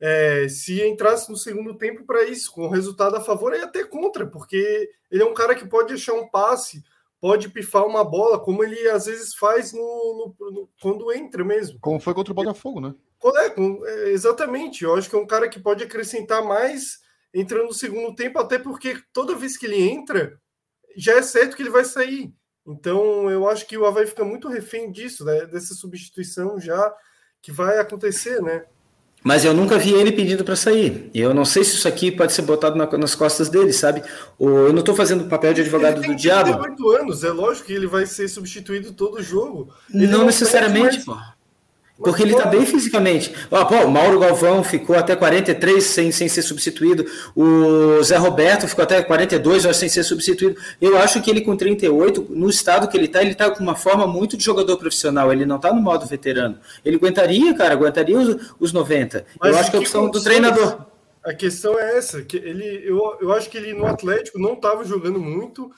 é, se entrasse no segundo tempo para isso, com o resultado a favor e até contra, porque ele é um cara que pode deixar um passe, pode pifar uma bola, como ele às vezes faz no, no, no quando entra mesmo. Como foi contra o Botafogo, né? É, é, exatamente. Eu acho que é um cara que pode acrescentar mais entrando no segundo tempo, até porque toda vez que ele entra, já é certo que ele vai sair. Então, eu acho que o Havaí fica muito refém disso, né? Dessa substituição já que vai acontecer, né? Mas eu nunca vi ele pedindo para sair. E eu não sei se isso aqui pode ser botado na, nas costas dele, sabe? Ou eu não estou fazendo o papel de advogado do diabo. Ele tem 38 anos, é lógico que ele vai ser substituído todo jogo. Ele não, não necessariamente, pô. Porque ele está bem fisicamente. Ó, pô, o Mauro Galvão ficou até 43 sem, sem ser substituído. O Zé Roberto ficou até 42 horas sem ser substituído. Eu acho que ele com 38, no estado que ele está, ele está com uma forma muito de jogador profissional. Ele não está no modo veterano. Ele aguentaria, cara, aguentaria os, os 90. Mas eu acho que é a opção do treinador. A questão é essa, que ele, eu, eu acho que ele no Atlético não estava jogando muito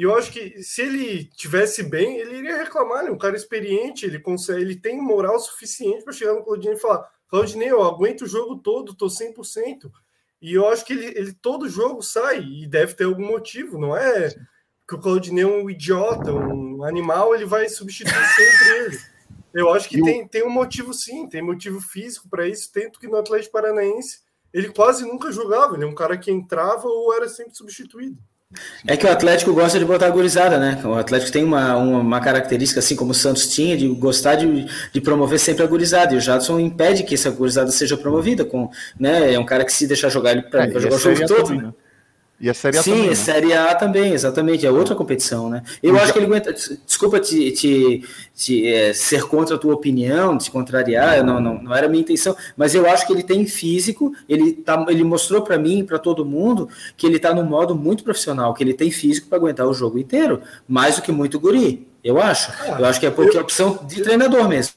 e eu acho que se ele tivesse bem, ele iria reclamar, né? Um cara experiente, ele consegue, ele tem moral suficiente para chegar no Claudinei e falar: Claudinei, eu aguento o jogo todo, tô 100%. E eu acho que ele, ele todo jogo sai e deve ter algum motivo, não é que o Claudinei é um idiota, um animal, ele vai substituir sempre ele. Eu acho que tem, tem um motivo sim, tem motivo físico para isso, tanto que no Atlético Paranaense ele quase nunca jogava, ele é um cara que entrava ou era sempre substituído. É que o Atlético gosta de botar a gurizada, né? O Atlético tem uma, uma, característica, assim como o Santos tinha, de gostar de, de promover sempre a gurizada. E o Jadson impede que essa gurizada seja promovida. Com, né? É um cara que se deixar jogar ele é, jogar o jogo todo. Também, né? E a Série A Sim, também. Sim, né? Série A também, exatamente. É outra competição, né? Eu acho que ele aguenta. Desculpa te, te, te é, ser contra a tua opinião, te contrariar, não, não, não era a minha intenção, mas eu acho que ele tem físico, ele, tá, ele mostrou para mim e para todo mundo que ele está no modo muito profissional, que ele tem físico para aguentar o jogo inteiro, mais do que muito guri, eu acho. Ah, eu acho que é porque eu, é opção de treinador mesmo.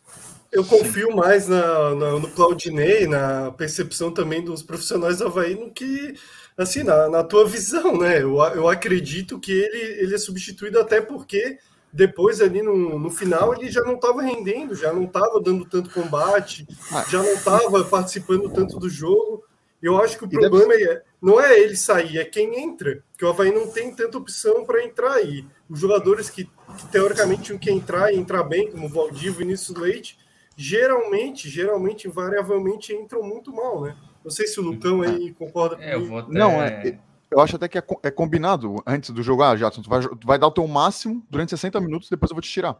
Eu confio mais na, na, no Claudinei, na percepção também dos profissionais do Havaí, no que assim, na, na tua visão, né? Eu, eu acredito que ele, ele é substituído até porque depois ali no, no final ele já não estava rendendo, já não estava dando tanto combate, ah. já não estava participando tanto do jogo. Eu acho que o problema deve... é, não é ele sair, é quem entra. Que o Havaí não tem tanta opção para entrar aí. Os jogadores que, que, teoricamente tinham que entrar e entrar bem, como o Valdir, Vinícius Leite, geralmente, geralmente, invariavelmente entram muito mal, né? Não sei se o Lucão aí concorda é, comigo. Até... Não, é, eu acho até que é, é combinado antes do jogo. Ah, Jadson, tu vai, tu vai dar o teu máximo durante 60 minutos, depois eu vou te tirar.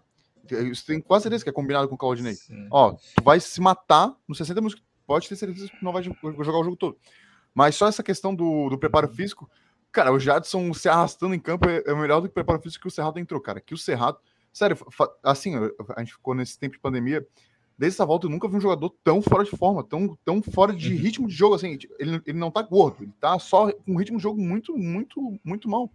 Isso tem quase certeza que é combinado com o Claudinei. Sim. Ó, tu vai se matar nos 60 minutos, pode ter certeza que tu não vai jogar o jogo todo. Mas só essa questão do, do preparo físico, cara, o Jadson se arrastando em campo é, é melhor do que o preparo físico que o Cerrado entrou, cara. Que o Cerrado, sério, assim, a gente ficou nesse tempo de pandemia, desde essa volta eu nunca vi um jogador tão fora de forma, tão, tão fora de uhum. ritmo de jogo, assim, ele, ele não tá gordo, ele tá só com um ritmo de jogo muito, muito, muito mal.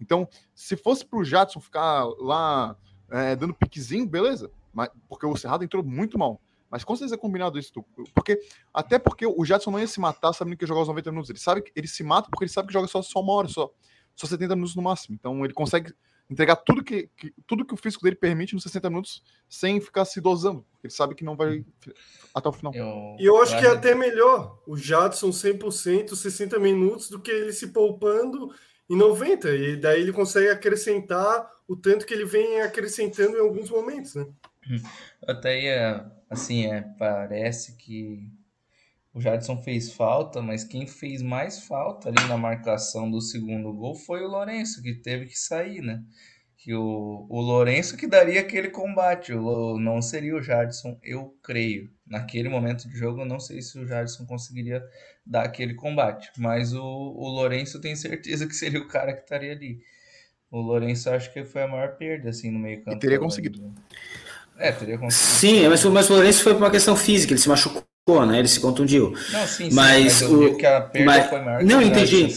Então, se fosse pro Jadson ficar lá é, dando piquezinho, beleza, mas, porque o Cerrado entrou muito mal. Mas com certeza é combinado isso, porque até porque o Jadson não ia se matar sabendo que ia jogar os 90 minutos. Ele sabe que ele se mata porque ele sabe que joga só, só uma hora só, só 70 minutos no máximo. Então ele consegue entregar tudo que, que, tudo que o físico dele permite nos 60 minutos sem ficar se dosando. Ele sabe que não vai até o final. Eu, e eu acho que é até melhor o Jadson 100%, 60 minutos, do que ele se poupando em 90. E daí ele consegue acrescentar o tanto que ele vem acrescentando em alguns momentos, né? Até ia, assim, é, parece que o Jadson fez falta, mas quem fez mais falta ali na marcação do segundo gol foi o Lourenço, que teve que sair, né? Que o, o Lourenço que daria aquele combate, o, não seria o Jadson, eu creio. Naquele momento de jogo, eu não sei se o Jadson conseguiria dar aquele combate, mas o, o Lourenço tem certeza que seria o cara que estaria ali. O Lourenço acho que foi a maior perda, assim, no meio campo. E teria conseguido. Ali. É, teria conseguido. Sim, mas, mas o Lourenço foi por uma questão física, ele se machucou né? Ele se contundiu. Não, sim, sim, mas, mas o que a perda mas, foi maior. Não, entendi.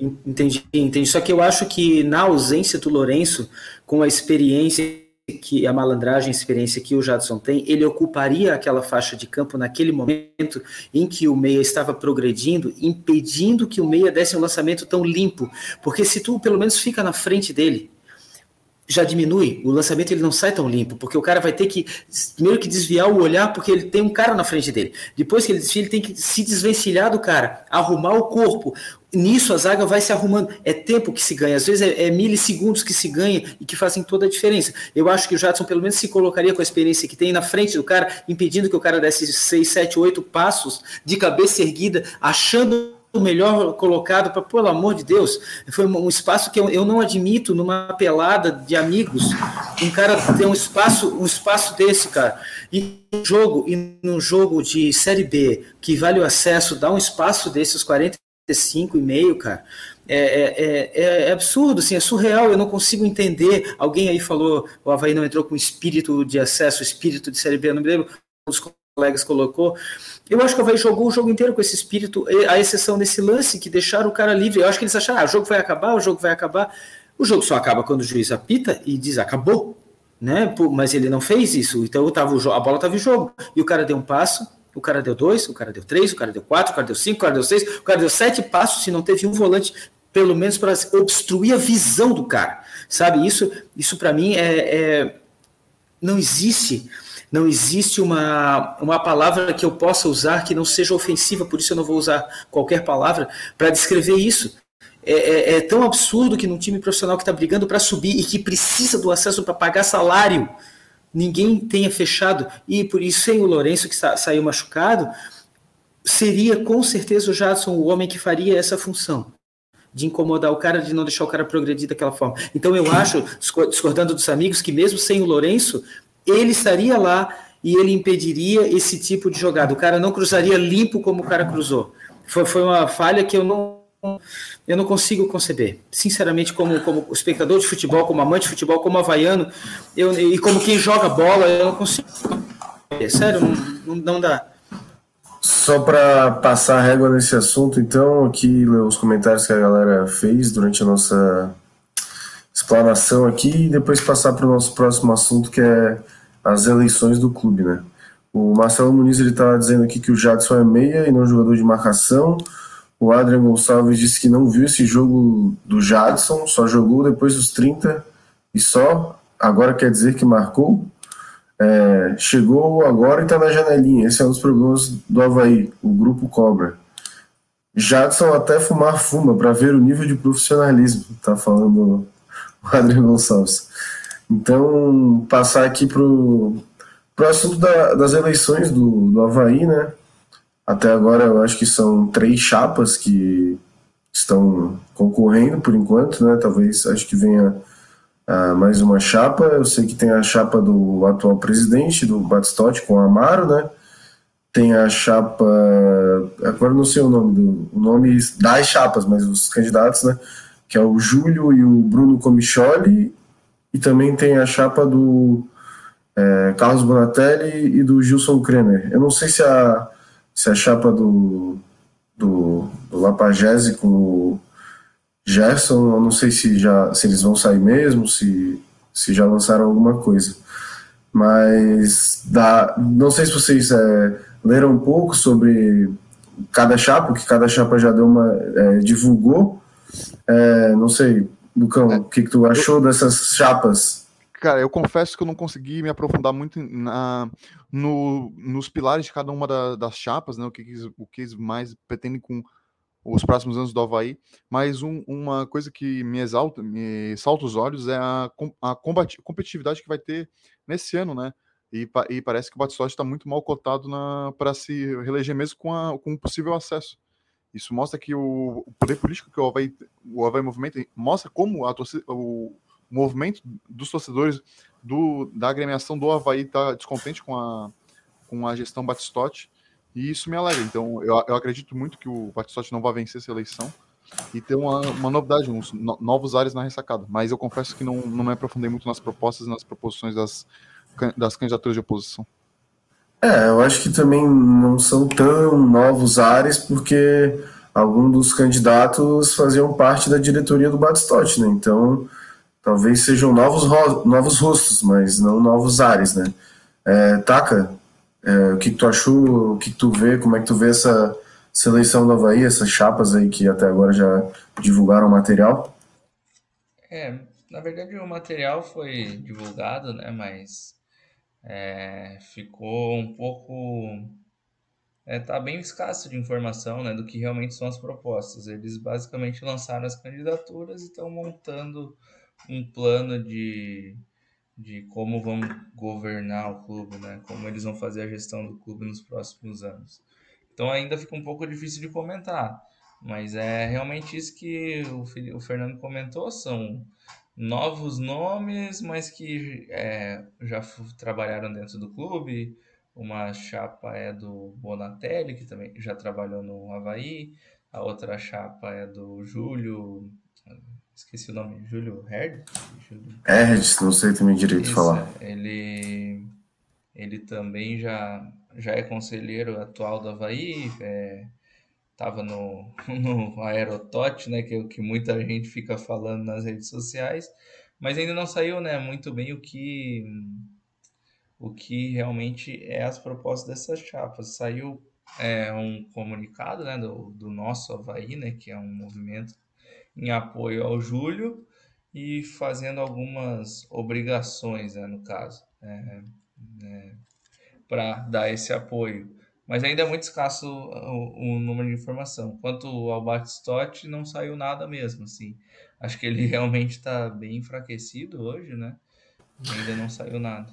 Entendi, entendi. Só que eu acho que na ausência do Lourenço, com a experiência que a malandragem, a experiência que o Jadson tem, ele ocuparia aquela faixa de campo naquele momento em que o meia estava progredindo, impedindo que o meia desse um lançamento tão limpo. Porque se tu pelo menos fica na frente dele, já diminui, o lançamento ele não sai tão limpo, porque o cara vai ter que primeiro que desviar o olhar, porque ele tem um cara na frente dele. Depois que ele desvia, ele tem que se desvencilhar do cara, arrumar o corpo. Nisso a zaga vai se arrumando. É tempo que se ganha, às vezes é, é milissegundos que se ganha e que fazem toda a diferença. Eu acho que o Jadson pelo menos se colocaria com a experiência que tem na frente do cara, impedindo que o cara desse 6, 7, 8 passos de cabeça erguida, achando melhor colocado para, pelo amor de Deus, foi um espaço que eu, eu não admito numa pelada de amigos, um cara ter um espaço, um espaço desse, cara. E um jogo, e num jogo de série B, que vale o acesso, dá um espaço desses 45 e meio, cara. É, é, é, é, absurdo, assim, é surreal, eu não consigo entender. Alguém aí falou, o Havaí não entrou com espírito de acesso, espírito de Série B, eu não me lembro dos colegas colocou. Eu acho que o Havaí jogou o jogo inteiro com esse espírito, a exceção nesse lance que deixaram o cara livre. Eu acho que eles acharam, ah, o jogo vai acabar, o jogo vai acabar. O jogo só acaba quando o juiz apita e diz acabou, né? Mas ele não fez isso. Então tava a bola estava em jogo e o cara deu um passo, o cara deu dois, o cara deu três, o cara deu quatro, o cara deu cinco, o cara deu seis, o cara deu sete passos. Se não teve um volante, pelo menos para obstruir a visão do cara, sabe? Isso, isso para mim é, é não existe não existe uma, uma palavra que eu possa usar que não seja ofensiva, por isso eu não vou usar qualquer palavra para descrever isso. É, é, é, tão absurdo que num time profissional que está brigando para subir e que precisa do acesso para pagar salário, ninguém tenha fechado. E por isso, sem o Lourenço, que sa saiu machucado, seria com certeza o Jadson o homem que faria essa função de incomodar o cara, de não deixar o cara progredir daquela forma. Então eu acho, discordando dos amigos, que mesmo sem o Lourenço, ele estaria lá e ele impediria esse tipo de jogada. O cara não cruzaria limpo como o cara cruzou. Foi, foi uma falha que eu não, eu não consigo conceber. Sinceramente, como, como espectador de futebol, como amante de futebol, como havaiano, eu, e como quem joga bola, eu não consigo. Sério, não, não dá. Só para passar a régua nesse assunto, então, aqui os comentários que a galera fez durante a nossa explanação aqui e depois passar para o nosso próximo assunto, que é as eleições do clube, né? O Marcelo Muniz está dizendo aqui que o Jadson é meia e não jogador de marcação. O Adrian Gonçalves disse que não viu esse jogo do Jadson, só jogou depois dos 30 e só agora quer dizer que marcou. É, chegou agora e está na janelinha. Esse é um dos problemas do Havaí, o grupo cobra. Jadson até fumar fuma para ver o nível de profissionalismo, tá falando o Adrian Gonçalves. Então, passar aqui para o assunto da, das eleições do, do Havaí, né? Até agora eu acho que são três chapas que estão concorrendo por enquanto, né? Talvez acho que venha uh, mais uma chapa. Eu sei que tem a chapa do atual presidente, do Batistotti, com o Amaro, né? Tem a chapa. Agora não sei o nome do o nome das chapas, mas os candidatos, né? Que é o Júlio e o Bruno Comicholi e também tem a chapa do é, Carlos Bonatelli e do Gilson Kremer. Eu não sei se a, se a chapa do, do, do Lapagese com o Gerson, eu não sei se, já, se eles vão sair mesmo, se, se já lançaram alguma coisa. Mas dá, não sei se vocês é, leram um pouco sobre cada chapa, que cada chapa já deu uma. É, divulgou. É, não sei, Lucão, é. o que, que tu achou dessas chapas? Cara, eu confesso que eu não consegui me aprofundar muito na, no, nos pilares de cada uma da, das chapas, né? O que, o que eles mais pretendem com os próximos anos do Havaí, mas um, uma coisa que me exalta, me salta os olhos é a, a competitividade que vai ter nesse ano, né? E, e parece que o Batistotti está muito mal cotado para se reeleger mesmo com, a, com um possível acesso. Isso mostra que o, poder político que o Havaí, o Havaí Movimento mostra como a torcida, o movimento dos torcedores do, da agremiação do Havaí está descontente com a, com a gestão Batistotti e isso me alegra. Então, eu, eu acredito muito que o Batistotti não vai vencer essa eleição e ter uma, uma novidade, uns no, novos ares na ressacada. Mas eu confesso que não, não me aprofundei muito nas propostas e nas proposições das, das candidaturas de oposição. É, eu acho que também não são tão novos ares, porque alguns dos candidatos faziam parte da diretoria do Batistotti, né? Então, talvez sejam novos, novos rostos, mas não novos ares, né? É, Taka, é, o que, tu achou, o que, tu vê, como é que tu vê essa seleção do Havaí, essas chapas aí que até agora já divulgaram o material? É, na verdade o material foi divulgado, né, mas é, ficou um pouco. É, tá bem escasso de informação né, do que realmente são as propostas. Eles basicamente lançaram as candidaturas e estão montando um plano de, de como vão governar o clube, né, como eles vão fazer a gestão do clube nos próximos anos. Então ainda fica um pouco difícil de comentar, mas é realmente isso que o, o Fernando comentou, são novos nomes, mas que é, já trabalharam dentro do clube. Uma chapa é do Bonatelli, que também já trabalhou no Havaí. A outra chapa é do Júlio. Esqueci o nome, Júlio Herd? Herd, não sei também direito Isso, falar. Ele ele também já, já é conselheiro atual do Havaí, estava no, no Aerotote, né, que é o que muita gente fica falando nas redes sociais, mas ainda não saiu né, muito bem o que, o que realmente é as propostas dessas chapas. Saiu é, um comunicado né, do, do nosso Havaí, né, que é um movimento em apoio ao Júlio e fazendo algumas obrigações, né, no caso, é, é, para dar esse apoio. Mas ainda é muito escasso o, o número de informação. Quanto ao Batistotti, não saiu nada mesmo, assim. Acho que ele realmente está bem enfraquecido hoje, né? Ainda não saiu nada.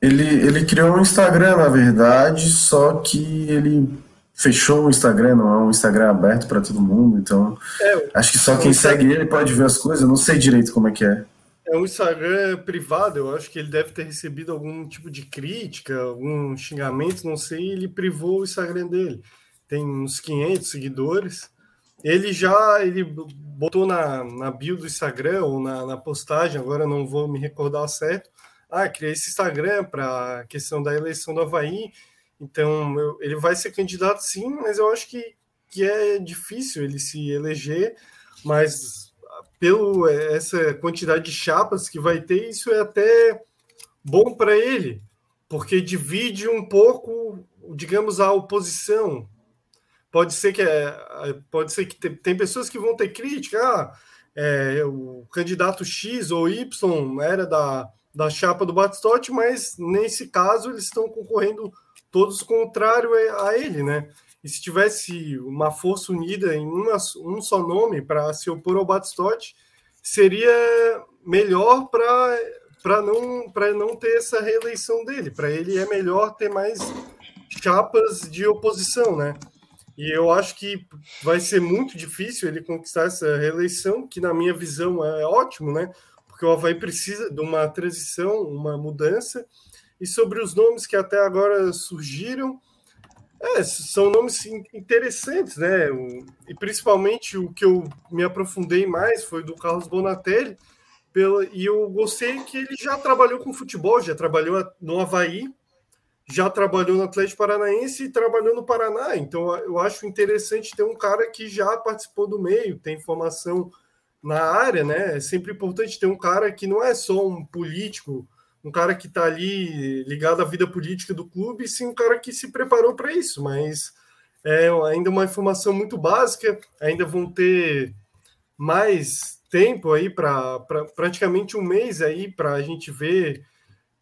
Ele, ele criou um Instagram, na verdade, só que ele fechou o Instagram, não é um Instagram aberto para todo mundo, então é, acho que só quem segue ele pode ver as coisas, eu não sei direito como é que é. É um Instagram privado, eu acho que ele deve ter recebido algum tipo de crítica, algum xingamento, não sei, ele privou o Instagram dele. Tem uns 500 seguidores. Ele já ele botou na, na bio do Instagram ou na, na postagem, agora não vou me recordar certo. Ah, criei esse Instagram para a questão da eleição do Havaí então, eu, ele vai ser candidato sim, mas eu acho que, que é difícil ele se eleger, mas pelo essa quantidade de chapas que vai ter, isso é até bom para ele, porque divide um pouco, digamos, a oposição. Pode ser que é, pode ser que tem, tem pessoas que vão ter crítica, ah, é, o candidato X ou Y era da, da chapa do Batistotti, mas nesse caso eles estão concorrendo todos contrário a ele, né? E se tivesse uma força unida em uma, um só nome para se opor ao Batistotti, seria melhor para não, não ter essa reeleição dele. Para ele é melhor ter mais chapas de oposição, né? E eu acho que vai ser muito difícil ele conquistar essa reeleição, que na minha visão é ótimo, né? Porque o Havaí precisa de uma transição, uma mudança, e sobre os nomes que até agora surgiram, é, são nomes interessantes, né? E principalmente o que eu me aprofundei mais foi do Carlos Bonatelli, pela, e eu gostei que ele já trabalhou com futebol, já trabalhou no Havaí, já trabalhou no Atlético Paranaense e trabalhou no Paraná. Então eu acho interessante ter um cara que já participou do meio, tem formação na área, né? É sempre importante ter um cara que não é só um político um cara que está ali ligado à vida política do clube, sim um cara que se preparou para isso, mas é ainda uma informação muito básica, ainda vão ter mais tempo aí para pra, praticamente um mês aí para a gente ver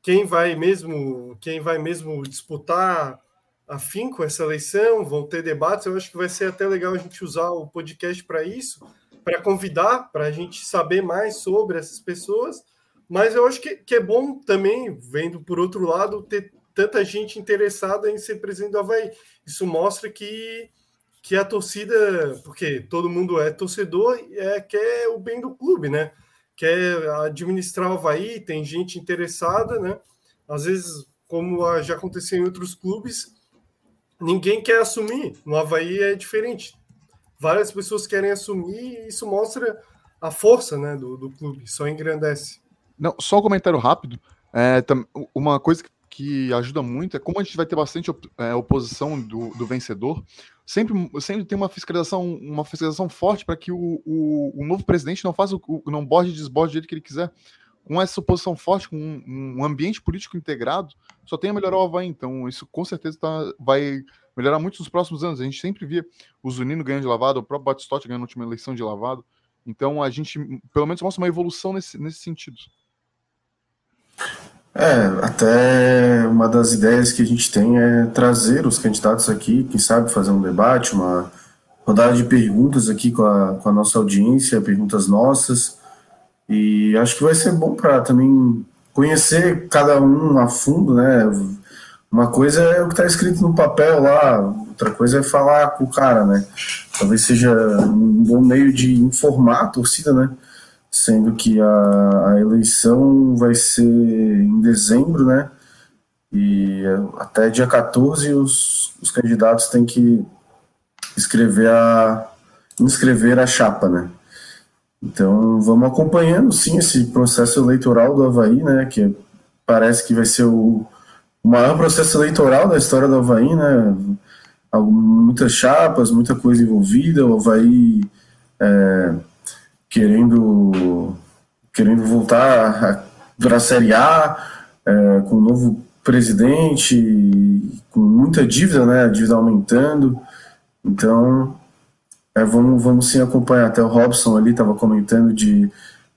quem vai mesmo quem vai mesmo disputar afim com essa eleição, vão ter debates, eu acho que vai ser até legal a gente usar o podcast para isso, para convidar, para a gente saber mais sobre essas pessoas mas eu acho que, que é bom também, vendo por outro lado, ter tanta gente interessada em ser presidente do Havaí. Isso mostra que, que a torcida, porque todo mundo é torcedor, é, quer o bem do clube, né? Quer administrar o Havaí, tem gente interessada, né? Às vezes, como já aconteceu em outros clubes, ninguém quer assumir. No Havaí é diferente. Várias pessoas querem assumir e isso mostra a força né, do, do clube, só engrandece. Não, só um comentário rápido. É, uma coisa que ajuda muito é como a gente vai ter bastante é, oposição do, do, vencedor. Sempre, sempre tem uma fiscalização, uma fiscalização forte para que o, o, o, novo presidente não faça o, não borde e desborde jeito que ele quiser. Com essa oposição forte, com um, um ambiente político integrado, só tem a melhorar o Havaí. Então, isso com certeza tá, vai melhorar muito nos próximos anos. A gente sempre via o Zunino ganhando de lavado, o próprio Batistotti ganhando na última eleição de lavado. Então, a gente, pelo menos, mostra uma evolução nesse, nesse sentido. É, até uma das ideias que a gente tem é trazer os candidatos aqui, quem sabe fazer um debate, uma rodada de perguntas aqui com a, com a nossa audiência, perguntas nossas, e acho que vai ser bom para também conhecer cada um a fundo, né? Uma coisa é o que está escrito no papel lá, outra coisa é falar com o cara, né? Talvez seja um bom meio de informar a torcida, né? Sendo que a, a eleição vai ser em dezembro, né? E até dia 14 os, os candidatos têm que escrever a inscrever a chapa, né? Então vamos acompanhando sim esse processo eleitoral do Havaí, né? Que parece que vai ser o o maior processo eleitoral da história do Havaí, né? Muitas chapas, muita coisa envolvida, o Havaí é, querendo, querendo voltar para a Série A, é, com um novo presidente, com muita dívida, né? A dívida aumentando. Então, é, vamos, vamos sim acompanhar. Até o Robson ali estava comentando de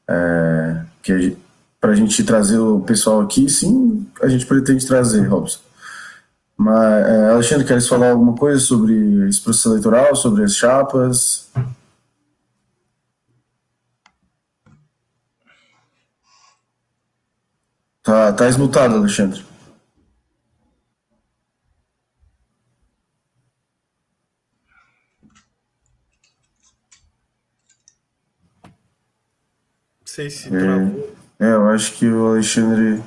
é, que para a gente trazer o pessoal aqui, sim, a gente pretende trazer, Robson. Mas, é, Alexandre, queres falar alguma coisa sobre esse processo eleitoral, sobre as chapas? Tá, tá esmutado, Alexandre. sei se travou. É, eu acho que o Alexandre.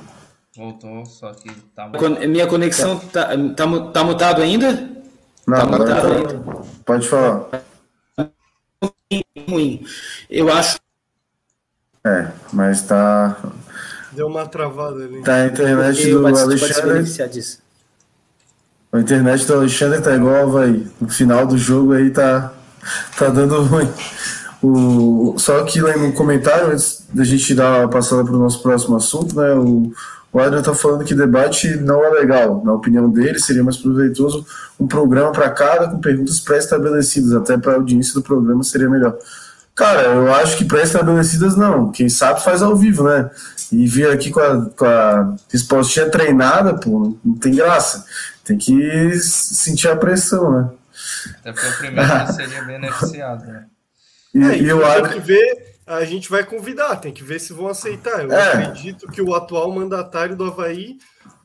Voltou, só que tá. Minha conexão tá, tá, tá mutado ainda? Não, tá mutado tá... ainda. Pode falar. Ruim. Eu acho. É, mas tá. Deu uma travada ali. Tá a internet do Alexandre. A internet do Alexandre tá igual vai. No final do jogo aí tá, tá dando ruim. O, só que lá no comentário, antes da gente dar a passada para o nosso próximo assunto, né, o, o Adrian está falando que debate não é legal. Na opinião dele, seria mais proveitoso um programa para cada com perguntas pré-estabelecidas, até para a audiência do programa seria melhor. Cara, eu acho que pré-estabelecidas não. Quem sabe faz ao vivo, né? E vir aqui com a, com a respostinha treinada, pô, não tem graça. Tem que sentir a pressão, né? Até porque o primeiro seria beneficiado, né? E, é, e eu tem que ver, a gente vai convidar, tem que ver se vão aceitar. Eu é. acredito que o atual mandatário do Havaí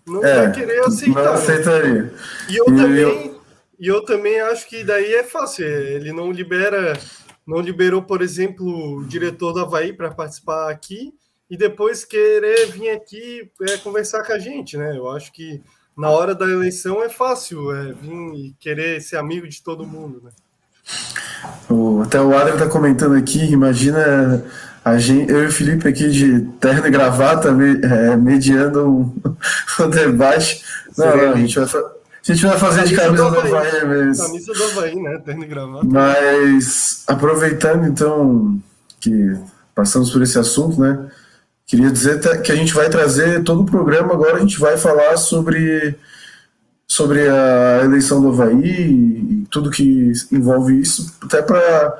não é, vai querer aceitar. Não né? aceitaria. Né? E eu e também. Eu... E eu também acho que daí é fácil. Ele não libera, não liberou, por exemplo, o diretor do Havaí para participar aqui e depois querer vir aqui é, conversar com a gente, né? Eu acho que na hora da eleição é fácil é, vir e querer ser amigo de todo mundo, né? O, até o Adrian está comentando aqui, imagina a gente, eu e o Felipe aqui de terno e gravata me, é, mediando um, um debate. Não, não, a gente vai, a gente vai fazer camisa de camisa do Havaí, Havaí mas... Camisa do Havaí, né? Terno e gravata. Mas, aproveitando então que passamos por esse assunto, né? Queria dizer que a gente vai trazer todo o programa agora, a gente vai falar sobre sobre a eleição do Havaí e tudo que envolve isso, até para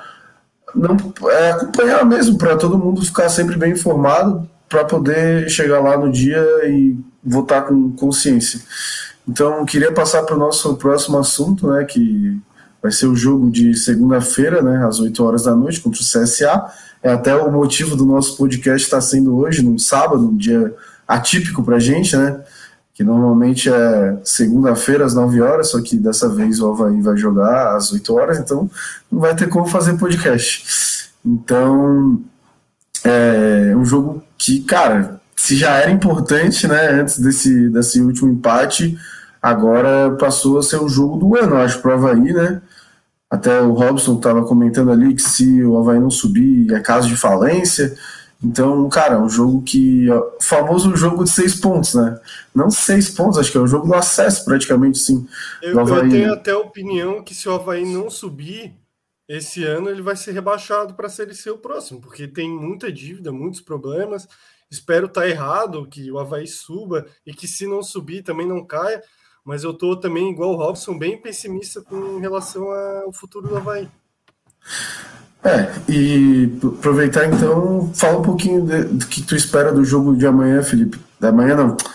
não é, acompanhar mesmo, para todo mundo ficar sempre bem informado, para poder chegar lá no dia e votar com consciência. Então, queria passar para o nosso próximo assunto, né, que vai ser o jogo de segunda-feira, né, às 8 horas da noite, contra o CSA. É até o motivo do nosso podcast estar sendo hoje, no sábado, um dia atípico para a gente, né? que normalmente é segunda-feira às 9 horas, só que dessa vez o Havaí vai jogar às 8 horas, então não vai ter como fazer podcast. Então, é um jogo que, cara, se já era importante, né, antes desse, desse último empate, agora passou a ser o jogo do ano, acho, para o Havaí, né? Até o Robson estava comentando ali que se o Havaí não subir é caso de falência. Então, cara, é um jogo que. O famoso jogo de seis pontos, né? Não seis pontos, acho que é o jogo do acesso, praticamente, sim. Eu, eu tenho até a opinião que se o Havaí não subir esse ano, ele vai ser rebaixado para ser o próximo, porque tem muita dívida, muitos problemas. Espero estar tá errado, que o Havaí suba e que se não subir também não caia. Mas eu tô também, igual o Robson, bem pessimista com relação ao futuro do Havaí. É, e aproveitar então, fala um pouquinho do que tu espera do jogo de amanhã, Felipe. Da manhã não, de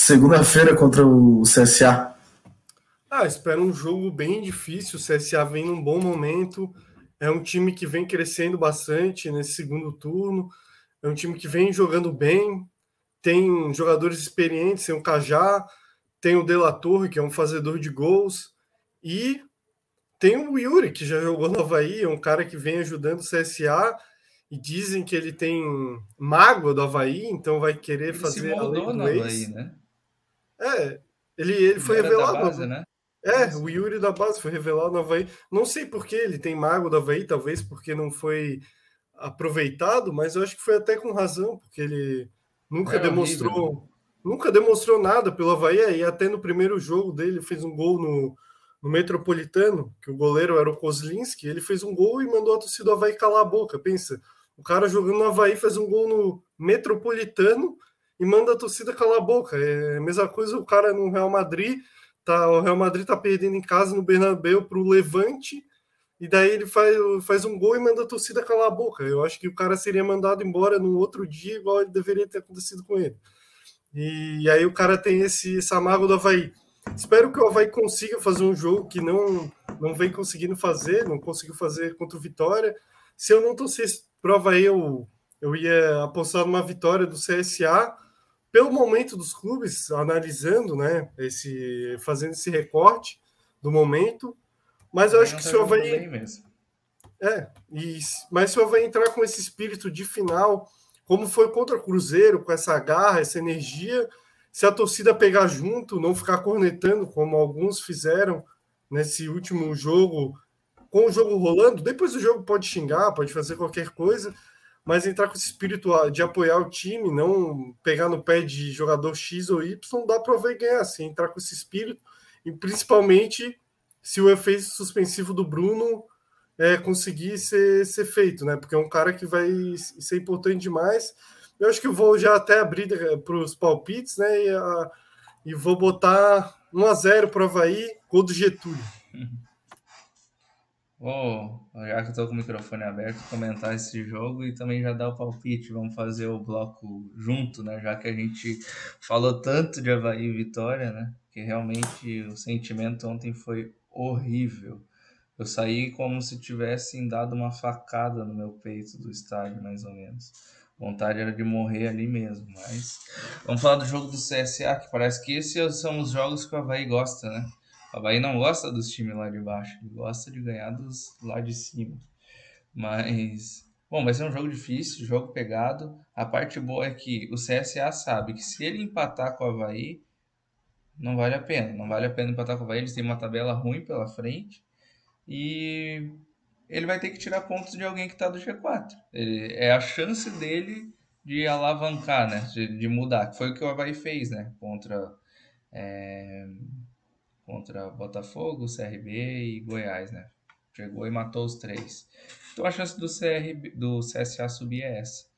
segunda-feira contra o CSA. Ah, espero um jogo bem difícil. O CSA vem num bom momento. É um time que vem crescendo bastante nesse segundo turno. É um time que vem jogando bem. Tem jogadores experientes, tem o Cajá, tem o Delatorre, que é um fazedor de gols. E tem o Yuri, que já jogou no Havaí, é um cara que vem ajudando o CSA e dizem que ele tem mágoa do Havaí, então vai querer ele fazer se moldou no Havaí, né? É, ele, ele foi revelado. Base, né? É, o Yuri da base foi revelado no Havaí. Não sei por que ele tem mágoa do Havaí, talvez porque não foi aproveitado, mas eu acho que foi até com razão, porque ele nunca é demonstrou. Nunca demonstrou nada pelo Havaí, e até no primeiro jogo dele fez um gol no, no Metropolitano, que o goleiro era o Kozlinski, ele fez um gol e mandou a torcida do Havaí calar a boca. Pensa, o cara jogando no Havaí fez um gol no Metropolitano e manda a torcida calar a boca. É a mesma coisa o cara no Real Madrid, tá, o Real Madrid tá perdendo em casa no Bernabéu para o Levante, e daí ele faz, faz um gol e manda a torcida calar a boca. Eu acho que o cara seria mandado embora no outro dia, igual ele deveria ter acontecido com ele. E, aí o cara tem esse, esse amargo do Havaí. Espero que o Havaí consiga fazer um jogo que não, não vem conseguindo fazer, não conseguiu fazer contra o Vitória. Se eu não torcesse para o Havaí, eu, eu ia apostar numa vitória do CSA. Pelo momento dos clubes, analisando, né, esse, fazendo esse recorte do momento, mas eu acho que tá se o Havaí. É, e, mas se o Havaí entrar com esse espírito de final, como foi contra o Cruzeiro, com essa garra, essa energia, se a torcida pegar junto, não ficar cornetando, como alguns fizeram nesse último jogo, com o jogo rolando, depois do jogo pode xingar, pode fazer qualquer coisa, mas entrar com esse espírito de apoiar o time, não pegar no pé de jogador X ou Y, dá para ver ganhar, assim, entrar com esse espírito, e principalmente se o efeito suspensivo do Bruno é, conseguir ser, ser feito, né? Porque é um cara que vai ser importante demais. Eu acho que eu vou já até abrir eh, para os palpites, né? E, a, e vou botar 1 a 0 para o Havaí, gol do Getúlio. Vou, já que estou com o microfone aberto, comentar esse jogo e também já dar o palpite. Vamos fazer o bloco junto, né? Já que a gente falou tanto de Havaí e Vitória, né? Que realmente o sentimento ontem foi horrível. Eu saí como se tivessem dado uma facada no meu peito do estádio, mais ou menos. Vontade era de morrer ali mesmo, mas vamos falar do jogo do CSA, que parece que esses são os jogos que o Havaí gosta, né? O Havaí não gosta dos times lá de baixo, ele gosta de ganhar dos lá de cima. Mas, bom, vai ser um jogo difícil, jogo pegado. A parte boa é que o CSA sabe que se ele empatar com o Havaí, não vale a pena. Não vale a pena empatar com o Havaí. Eles têm uma tabela ruim pela frente. E ele vai ter que tirar pontos de alguém que está do G4. Ele, é a chance dele de alavancar, né? De, de, mudar. Foi o que o Havaí fez, né? Contra, é, contra Botafogo, CRB e Goiás, né? Chegou e matou os três. Então a chance do, CRB, do CSA subir é essa.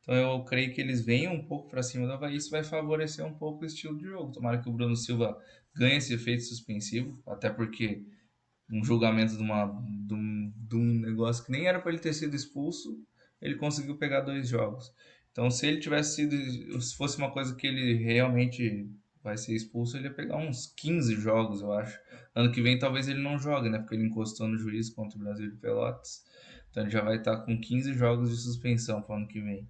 Então eu creio que eles venham um pouco para cima do Havaí, isso vai favorecer um pouco o estilo de jogo. Tomara que o Bruno Silva ganhe esse efeito suspensivo, até porque um julgamento de, uma, de, um, de um negócio que nem era para ele ter sido expulso, ele conseguiu pegar dois jogos. Então se ele tivesse sido, se fosse uma coisa que ele realmente vai ser expulso, ele ia pegar uns 15 jogos, eu acho. Ano que vem talvez ele não jogue, né? Porque ele encostou no juiz contra o Brasil de Pelotas. Então ele já vai estar com 15 jogos de suspensão para ano que vem.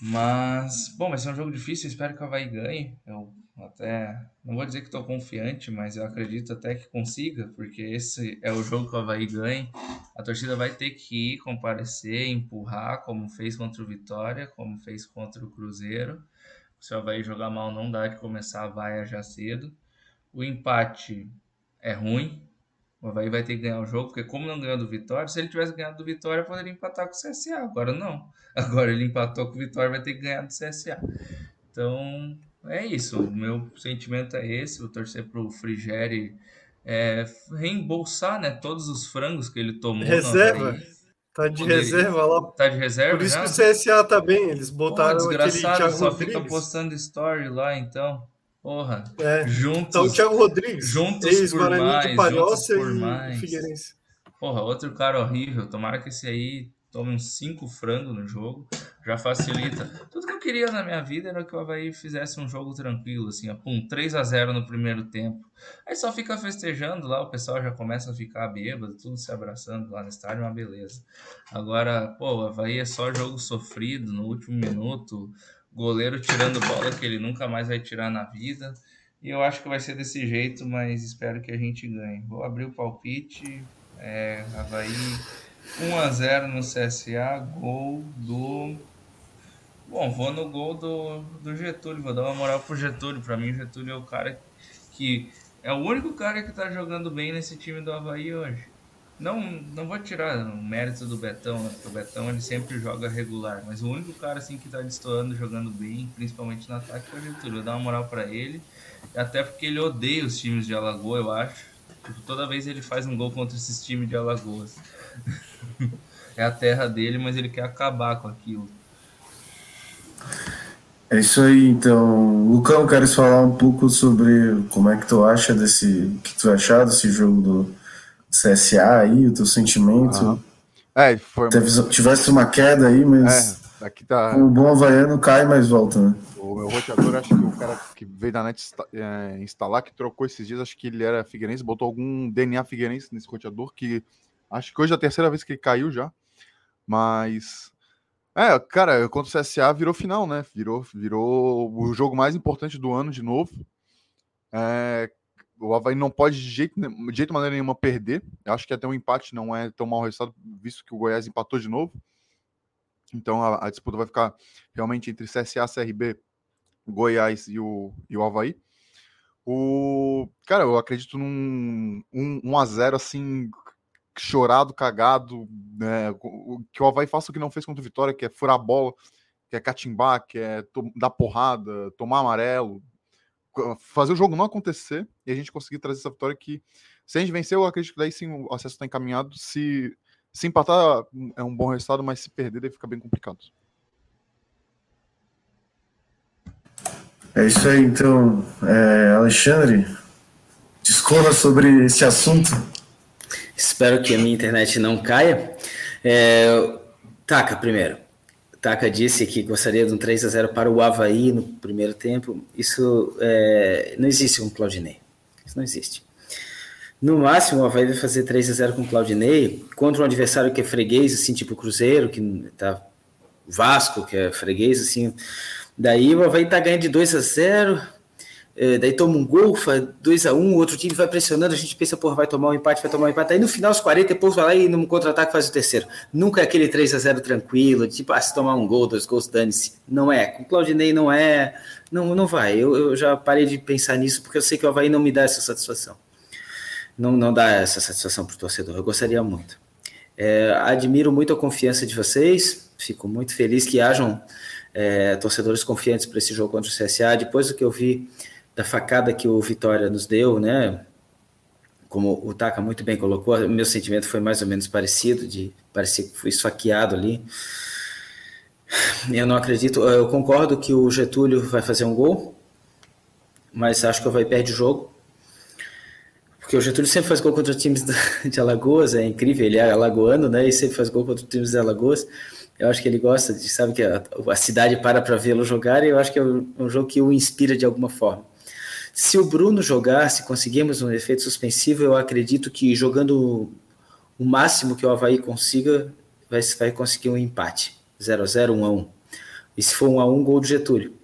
Mas, bom, vai ser um jogo difícil, espero que o Havaí ganhe. Eu até, não vou dizer que estou confiante, mas eu acredito até que consiga, porque esse é o jogo que o Havaí ganha. A torcida vai ter que ir, comparecer, empurrar, como fez contra o Vitória, como fez contra o Cruzeiro. Se o Havaí jogar mal, não dá de começar a vaia já cedo. O empate é ruim, o Havaí vai ter que ganhar o jogo, porque como não ganhou do Vitória, se ele tivesse ganhado do Vitória, poderia empatar com o CSA. Agora não. Agora ele empatou com o Vitória, vai ter que ganhar do CSA. Então, é isso. O meu sentimento é esse. Vou torcer pro Frigeri é, reembolsar né, todos os frangos que ele tomou. Reserva? Tá de Poderia. reserva lá. Tá de reserva? Por isso já? que o CSA tá bem. Eles botaram desgraçado, aquele Thiago só Rodrigues. fica postando story lá, então. Porra. É. Juntos. Então, o Thiago Rodrigues. Juntos por mais. Juntos por mais. Figueirense. Porra, outro cara horrível. Tomara que esse aí tome uns 5 frangos no jogo. Já facilita. Tudo que eu queria na minha vida era que o Havaí fizesse um jogo tranquilo, assim, ó, pum, 3 a 0 no primeiro tempo. Aí só fica festejando lá, o pessoal já começa a ficar bêbado, tudo se abraçando lá no estádio, uma beleza. Agora, pô, o Havaí é só jogo sofrido no último minuto goleiro tirando bola que ele nunca mais vai tirar na vida. E eu acho que vai ser desse jeito, mas espero que a gente ganhe. Vou abrir o palpite. É, Havaí 1 a 0 no CSA, gol do. Bom, vou no gol do, do Getúlio, vou dar uma moral pro Getúlio. Para mim, Getúlio é o cara que é o único cara que tá jogando bem nesse time do Havaí hoje. Não, não vou tirar o mérito do Betão, né? Porque o Betão ele sempre joga regular, mas o único cara assim que tá destoando, jogando bem, principalmente no ataque, é o Getúlio. Eu dar uma moral para ele, até porque ele odeia os times de Alagoa, eu acho. Tipo, toda vez ele faz um gol contra esses times de Alagoas. é a terra dele, mas ele quer acabar com aquilo. É isso aí, então. Lucão, queres falar um pouco sobre como é que tu acha desse. O que tu achar desse jogo do CSA aí, o teu sentimento? É, foi. Teve, tivesse uma queda aí, mas. É, aqui tá. O bom havaiano cai, mas volta, né? O meu roteador, acho que o cara que veio da net é, instalar, que trocou esses dias, acho que ele era figueirense, botou algum DNA figueirense nesse roteador, que acho que hoje é a terceira vez que ele caiu já. Mas é, cara, contra o CSA virou final, né? Virou, virou o jogo mais importante do ano de novo. É, o Havaí não pode de jeito, de jeito maneira nenhuma perder. Eu acho que até um empate não é tão mau resultado, visto que o Goiás empatou de novo. Então a, a disputa vai ficar realmente entre CSA, CRB, Goiás e o, e o Havaí. O, cara, eu acredito num 1 um, um a 0 assim chorado, cagado, né? que o Havaí faça o que não fez contra o Vitória, que é furar a bola, que é catimbar, que é dar porrada, tomar amarelo, fazer o jogo não acontecer e a gente conseguir trazer essa vitória que, se a gente vencer, eu acredito que daí sim o acesso está encaminhado. Se, se empatar é um bom resultado, mas se perder, daí fica bem complicado. É isso aí, então, é, Alexandre, discorra sobre esse assunto. Espero que a minha internet não caia. É, Taca, primeiro. Taka disse que gostaria de um 3 a 0 para o Havaí no primeiro tempo. Isso é, não existe com o Claudinei. Isso não existe. No máximo, o Havaí vai fazer 3 a 0 com o Claudinei contra um adversário que é freguês, assim, tipo Cruzeiro, que tá Vasco, que é freguês, assim. Daí o Havaí tá ganhando de 2 a 0 é, daí toma um gol, 2x1, um, o outro time vai pressionando, a gente pensa, porra, vai tomar um empate, vai tomar um empate. Aí no final, os 40, depois vai lá e num contra-ataque faz o terceiro. Nunca é aquele 3 a 0 tranquilo, tipo, ah, se tomar um gol, dois gols, dane-se. Não é. Com o Claudinei não é. Não, não vai. Eu, eu já parei de pensar nisso porque eu sei que o Havaí não me dá essa satisfação. Não, não dá essa satisfação para o torcedor. Eu gostaria muito. É, admiro muito a confiança de vocês, fico muito feliz que hajam é, torcedores confiantes para esse jogo contra o CSA. Depois do que eu vi da facada que o Vitória nos deu, né? Como o Taka muito bem colocou, meu sentimento foi mais ou menos parecido, de parecer que fui esfaqueado ali. Eu não acredito, eu concordo que o Getúlio vai fazer um gol, mas acho que o vai perder o jogo. Porque o Getúlio sempre faz gol contra times de Alagoas, é incrível, ele é alagoano, né? E sempre faz gol contra times de Alagoas. Eu acho que ele gosta de, sabe que a, a cidade para para vê-lo jogar, e eu acho que é um jogo que o inspira de alguma forma. Se o Bruno jogar, se conseguirmos um efeito suspensivo, eu acredito que jogando o máximo que o Havaí consiga, vai, vai conseguir um empate. 0 a 0 1 a 1 E se for 1 a 1 gol do Getúlio.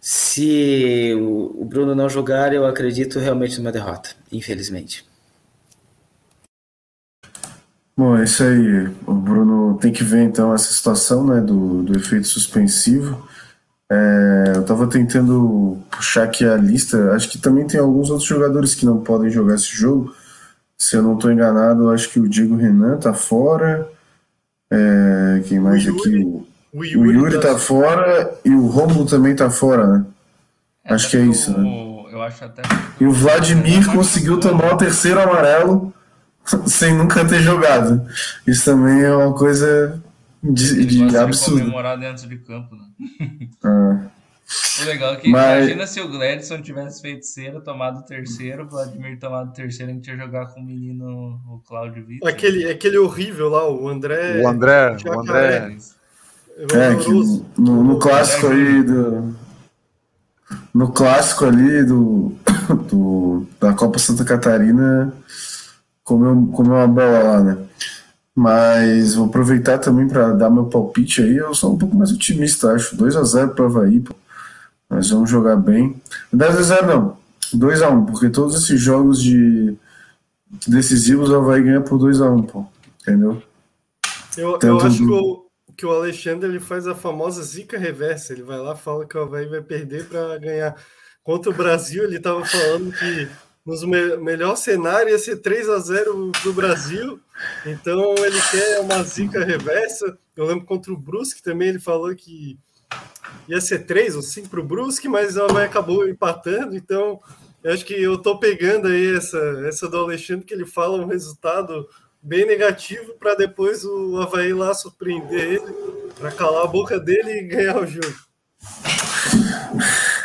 Se o, o Bruno não jogar, eu acredito realmente numa derrota, infelizmente. Bom, é isso aí. O Bruno tem que ver então essa situação né, do, do efeito suspensivo. É, eu estava tentando puxar aqui a lista. Acho que também tem alguns outros jogadores que não podem jogar esse jogo. Se eu não estou enganado, acho que o Diego Renan tá fora. É, quem mais o aqui? O, o Yuri, o Yuri tá, tá fora e o Romulo também tá fora, né? É, acho que é isso, né? Eu acho até... E o Vladimir conseguiu tomar o terceiro amarelo sem nunca ter jogado. Isso também é uma coisa de, de absurdo. comemorar dentro de campo, né? Ah. O legal é que Mas... imagina se o Gladson tivesse feito cera, tomado o terceiro, o Vladimir tomado o terceiro, a gente ia jogar com o menino, o Claudio Vitor. Aquele, aquele horrível lá, o André. O André, o André. É, que no, no clássico aí do. No clássico ali do, do da Copa Santa Catarina comeu, comeu uma bola lá, né? Mas vou aproveitar também para dar meu palpite aí. Eu sou um pouco mais otimista, acho. 2 a 0 para o Havaí. Pô. Nós vamos jogar bem. 10 a 0 não. 2 a 1 porque todos esses jogos de decisivos o Havaí ganha por 2 a 1 pô. Entendeu? Eu, eu acho que o, que o Alexandre ele faz a famosa zica reversa. Ele vai lá fala que o Havaí vai perder para ganhar. Contra o Brasil, ele estava falando que nos me melhor cenário ia ser 3 a 0 para o Brasil. Então ele quer uma zica reversa. Eu lembro contra o Brusque também ele falou que ia ser 3 ou 5 para o Brusque, mas ela acabou empatando. Então eu acho que eu tô pegando aí essa, essa do Alexandre que ele fala um resultado bem negativo para depois o Havaí lá surpreender ele, para calar a boca dele e ganhar o jogo.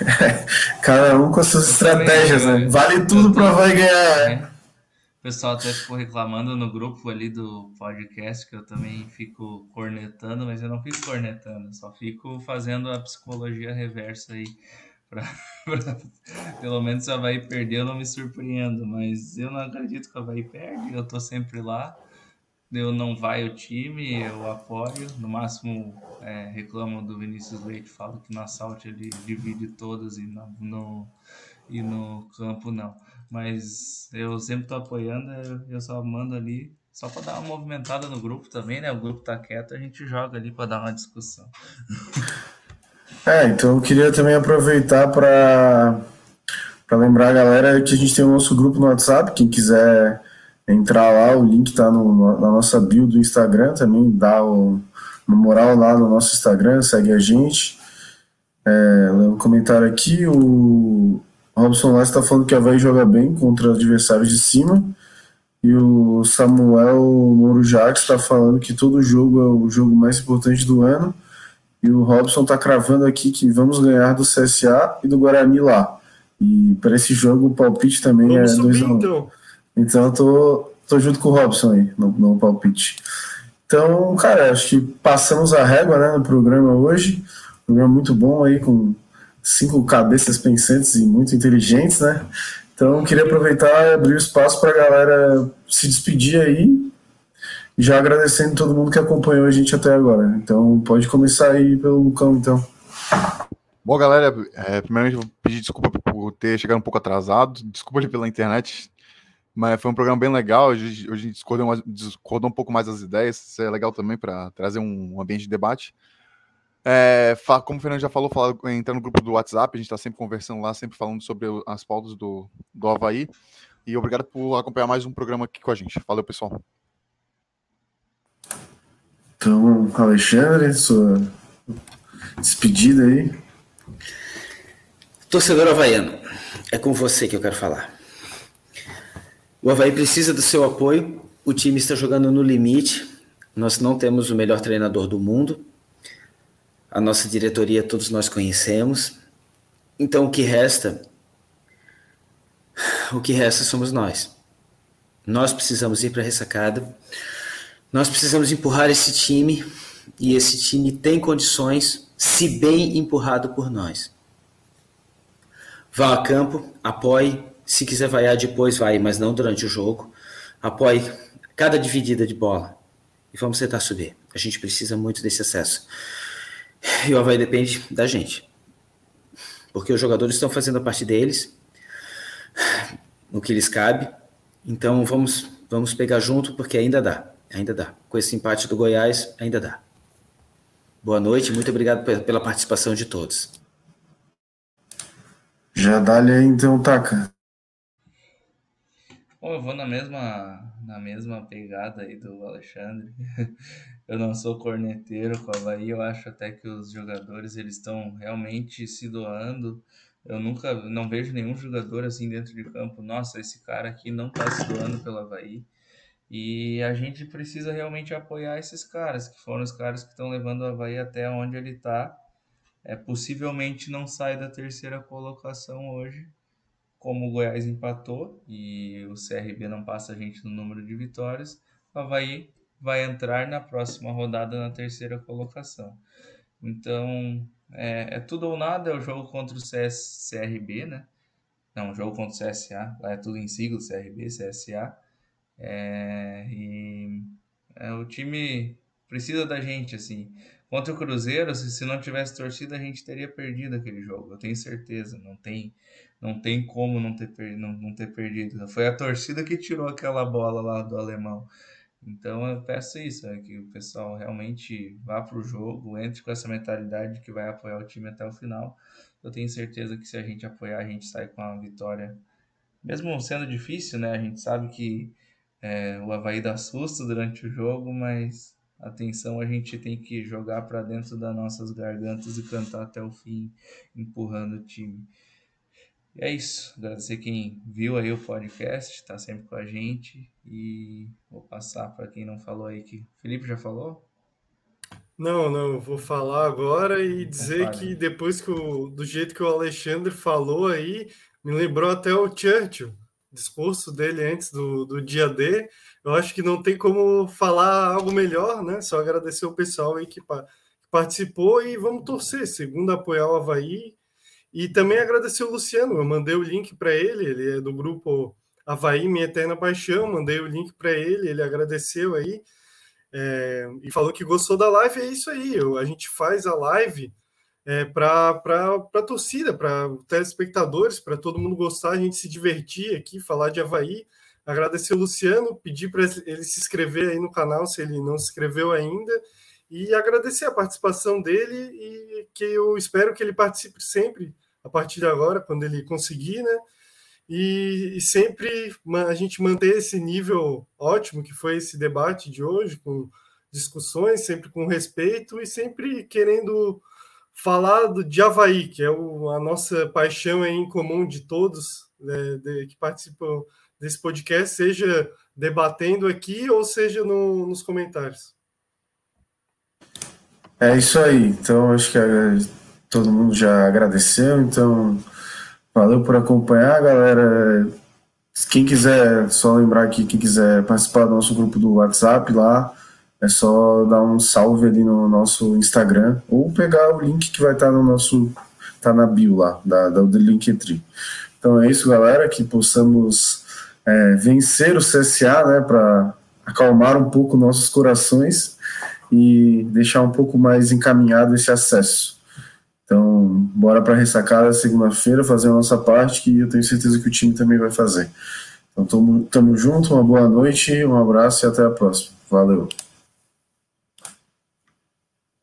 Cada um com as suas estratégias, né? Vale tudo para vai ganhar. Né? O pessoal até ficou reclamando no grupo ali do podcast que eu também fico cornetando, mas eu não fico cornetando, só fico fazendo a psicologia reversa aí. Pra, pra, pelo menos se o Havaí perder, eu não me surpreendo, mas eu não acredito que o Havaí perde, eu tô sempre lá eu não vai o time, eu apoio. No máximo, é, reclamo do Vinícius Leite, falo que na Salt ele divide todas e no, no, e no campo não. Mas eu sempre tô apoiando, eu só mando ali, só para dar uma movimentada no grupo também, né? O grupo tá quieto, a gente joga ali para dar uma discussão. É, então eu queria também aproveitar para lembrar a galera que a gente tem o nosso grupo no WhatsApp, quem quiser entrar lá, o link está na nossa bio do Instagram, também dá o, uma moral lá no nosso Instagram, segue a gente. É, um comentário aqui, o Robson Lessa está falando que a Havaí joga bem contra adversários de cima. E o Samuel Moro Jacques está falando que todo jogo é o jogo mais importante do ano. E o Robson está cravando aqui que vamos ganhar do CSA e do Guarani lá. E para esse jogo o palpite também vamos é 2 a 1. Então. Eu tô, tô junto com o Robson aí no, no palpite. Então, cara, acho que passamos a régua né, no programa hoje. programa muito bom aí, com cinco cabeças pensantes e muito inteligentes, né? Então, queria aproveitar e abrir o espaço para a galera se despedir aí, já agradecendo todo mundo que acompanhou a gente até agora. Então, pode começar aí pelo Lucão, então. Bom, galera, é, primeiramente vou pedir desculpa por ter chegado um pouco atrasado, desculpa pela internet, mas foi um programa bem legal. Hoje, hoje a gente discordou, mais, discordou um pouco mais das ideias. Isso é legal também para trazer um, um, ambiente de debate. É, como o Fernando já falou, falar, entrar no grupo do WhatsApp, a gente está sempre conversando lá, sempre falando sobre as pautas do, do Havaí. E obrigado por acompanhar mais um programa aqui com a gente. Valeu, pessoal. Então, Alexandre, sua despedida aí. Torcedor havaiano, é com você que eu quero falar. O Havaí precisa do seu apoio. O time está jogando no limite. Nós não temos o melhor treinador do mundo. A nossa diretoria todos nós conhecemos. Então o que resta? O que resta somos nós. Nós precisamos ir para a ressacada. Nós precisamos empurrar esse time e esse time tem condições, se bem empurrado por nós. Vá a campo, apoie, se quiser vaiar depois, vai, mas não durante o jogo. Apoie cada dividida de bola. E vamos tentar subir. A gente precisa muito desse acesso. E o Havaí depende da gente. Porque os jogadores estão fazendo a parte deles, no que lhes cabe. Então vamos, vamos pegar junto, porque ainda dá. Ainda dá. Com esse empate do Goiás, ainda dá. Boa noite, muito obrigado pela participação de todos. Já dá-lhe então, Taca. Bom, eu vou na mesma, na mesma pegada aí do Alexandre. eu não sou corneteiro com o Havaí, eu acho até que os jogadores eles estão realmente se doando. Eu nunca, não vejo nenhum jogador assim dentro de campo. Nossa, esse cara aqui não tá se doando pelo Havaí. E a gente precisa realmente apoiar esses caras, que foram os caras que estão levando o Havaí até onde ele tá. É, possivelmente não sai da terceira colocação hoje, como o Goiás empatou e o CRB não passa a gente no número de vitórias, o Havaí vai entrar na próxima rodada na terceira colocação. Então, é, é tudo ou nada, é o jogo contra o CS, CRB, né? Não, jogo contra o CSA, lá é tudo em sigla, CRB, CSA. É, e é, o time precisa da gente, assim. Contra o Cruzeiro, se, se não tivesse torcida, a gente teria perdido aquele jogo, eu tenho certeza. Não tem, não tem como não ter, não, não ter perdido. Foi a torcida que tirou aquela bola lá do alemão. Então eu peço isso, é que o pessoal realmente vá para o jogo, entre com essa mentalidade que vai apoiar o time até o final. Eu tenho certeza que se a gente apoiar, a gente sai com a vitória mesmo sendo difícil, né? A gente sabe que é, o Havaí dá susto durante o jogo, mas atenção a gente tem que jogar para dentro das nossas gargantas e cantar até o fim, empurrando o time. E é isso. Agradecer quem viu aí o podcast, está sempre com a gente. E vou passar para quem não falou aí que. Felipe já falou? Não, não, vou falar agora e dizer que depois que o, do jeito que o Alexandre falou aí, me lembrou até o Churchill, discurso dele antes do, do dia D. Eu acho que não tem como falar algo melhor, né? Só agradecer o pessoal aí que, que participou e vamos torcer, segundo apoiar o Havaí e também agradecer o Luciano, eu mandei o link para ele, ele é do grupo Havaí Minha Eterna Paixão, mandei o link para ele, ele agradeceu aí é, e falou que gostou da live. É isso aí, eu, a gente faz a live é, para a torcida, para telespectadores, para todo mundo gostar, a gente se divertir aqui, falar de Havaí. Agradecer o Luciano, pedir para ele se inscrever aí no canal se ele não se inscreveu ainda e agradecer a participação dele e que eu espero que ele participe sempre a partir de agora, quando ele conseguir, né? E, e, sempre a gente manter esse nível ótimo que foi esse debate de hoje, com discussões, sempre com respeito e sempre querendo falar do, de Havaí, que é o, a nossa paixão em comum de todos né, de, que participam desse podcast, seja debatendo aqui ou seja no, nos comentários. É isso aí. Então, acho que é, todo mundo já agradeceu. Então, valeu por acompanhar, galera. Quem quiser, só lembrar aqui, quem quiser participar do nosso grupo do WhatsApp lá, é só dar um salve ali no nosso Instagram ou pegar o link que vai estar no nosso, tá na bio lá, da, da, do Linktree. Então é isso, galera, que possamos é, vencer o CSA, né, para acalmar um pouco nossos corações e deixar um pouco mais encaminhado esse acesso. Então, bora para ressacada segunda-feira, fazer a nossa parte, que eu tenho certeza que o time também vai fazer. Então, tamo, tamo junto, uma boa noite, um abraço e até a próxima. Valeu.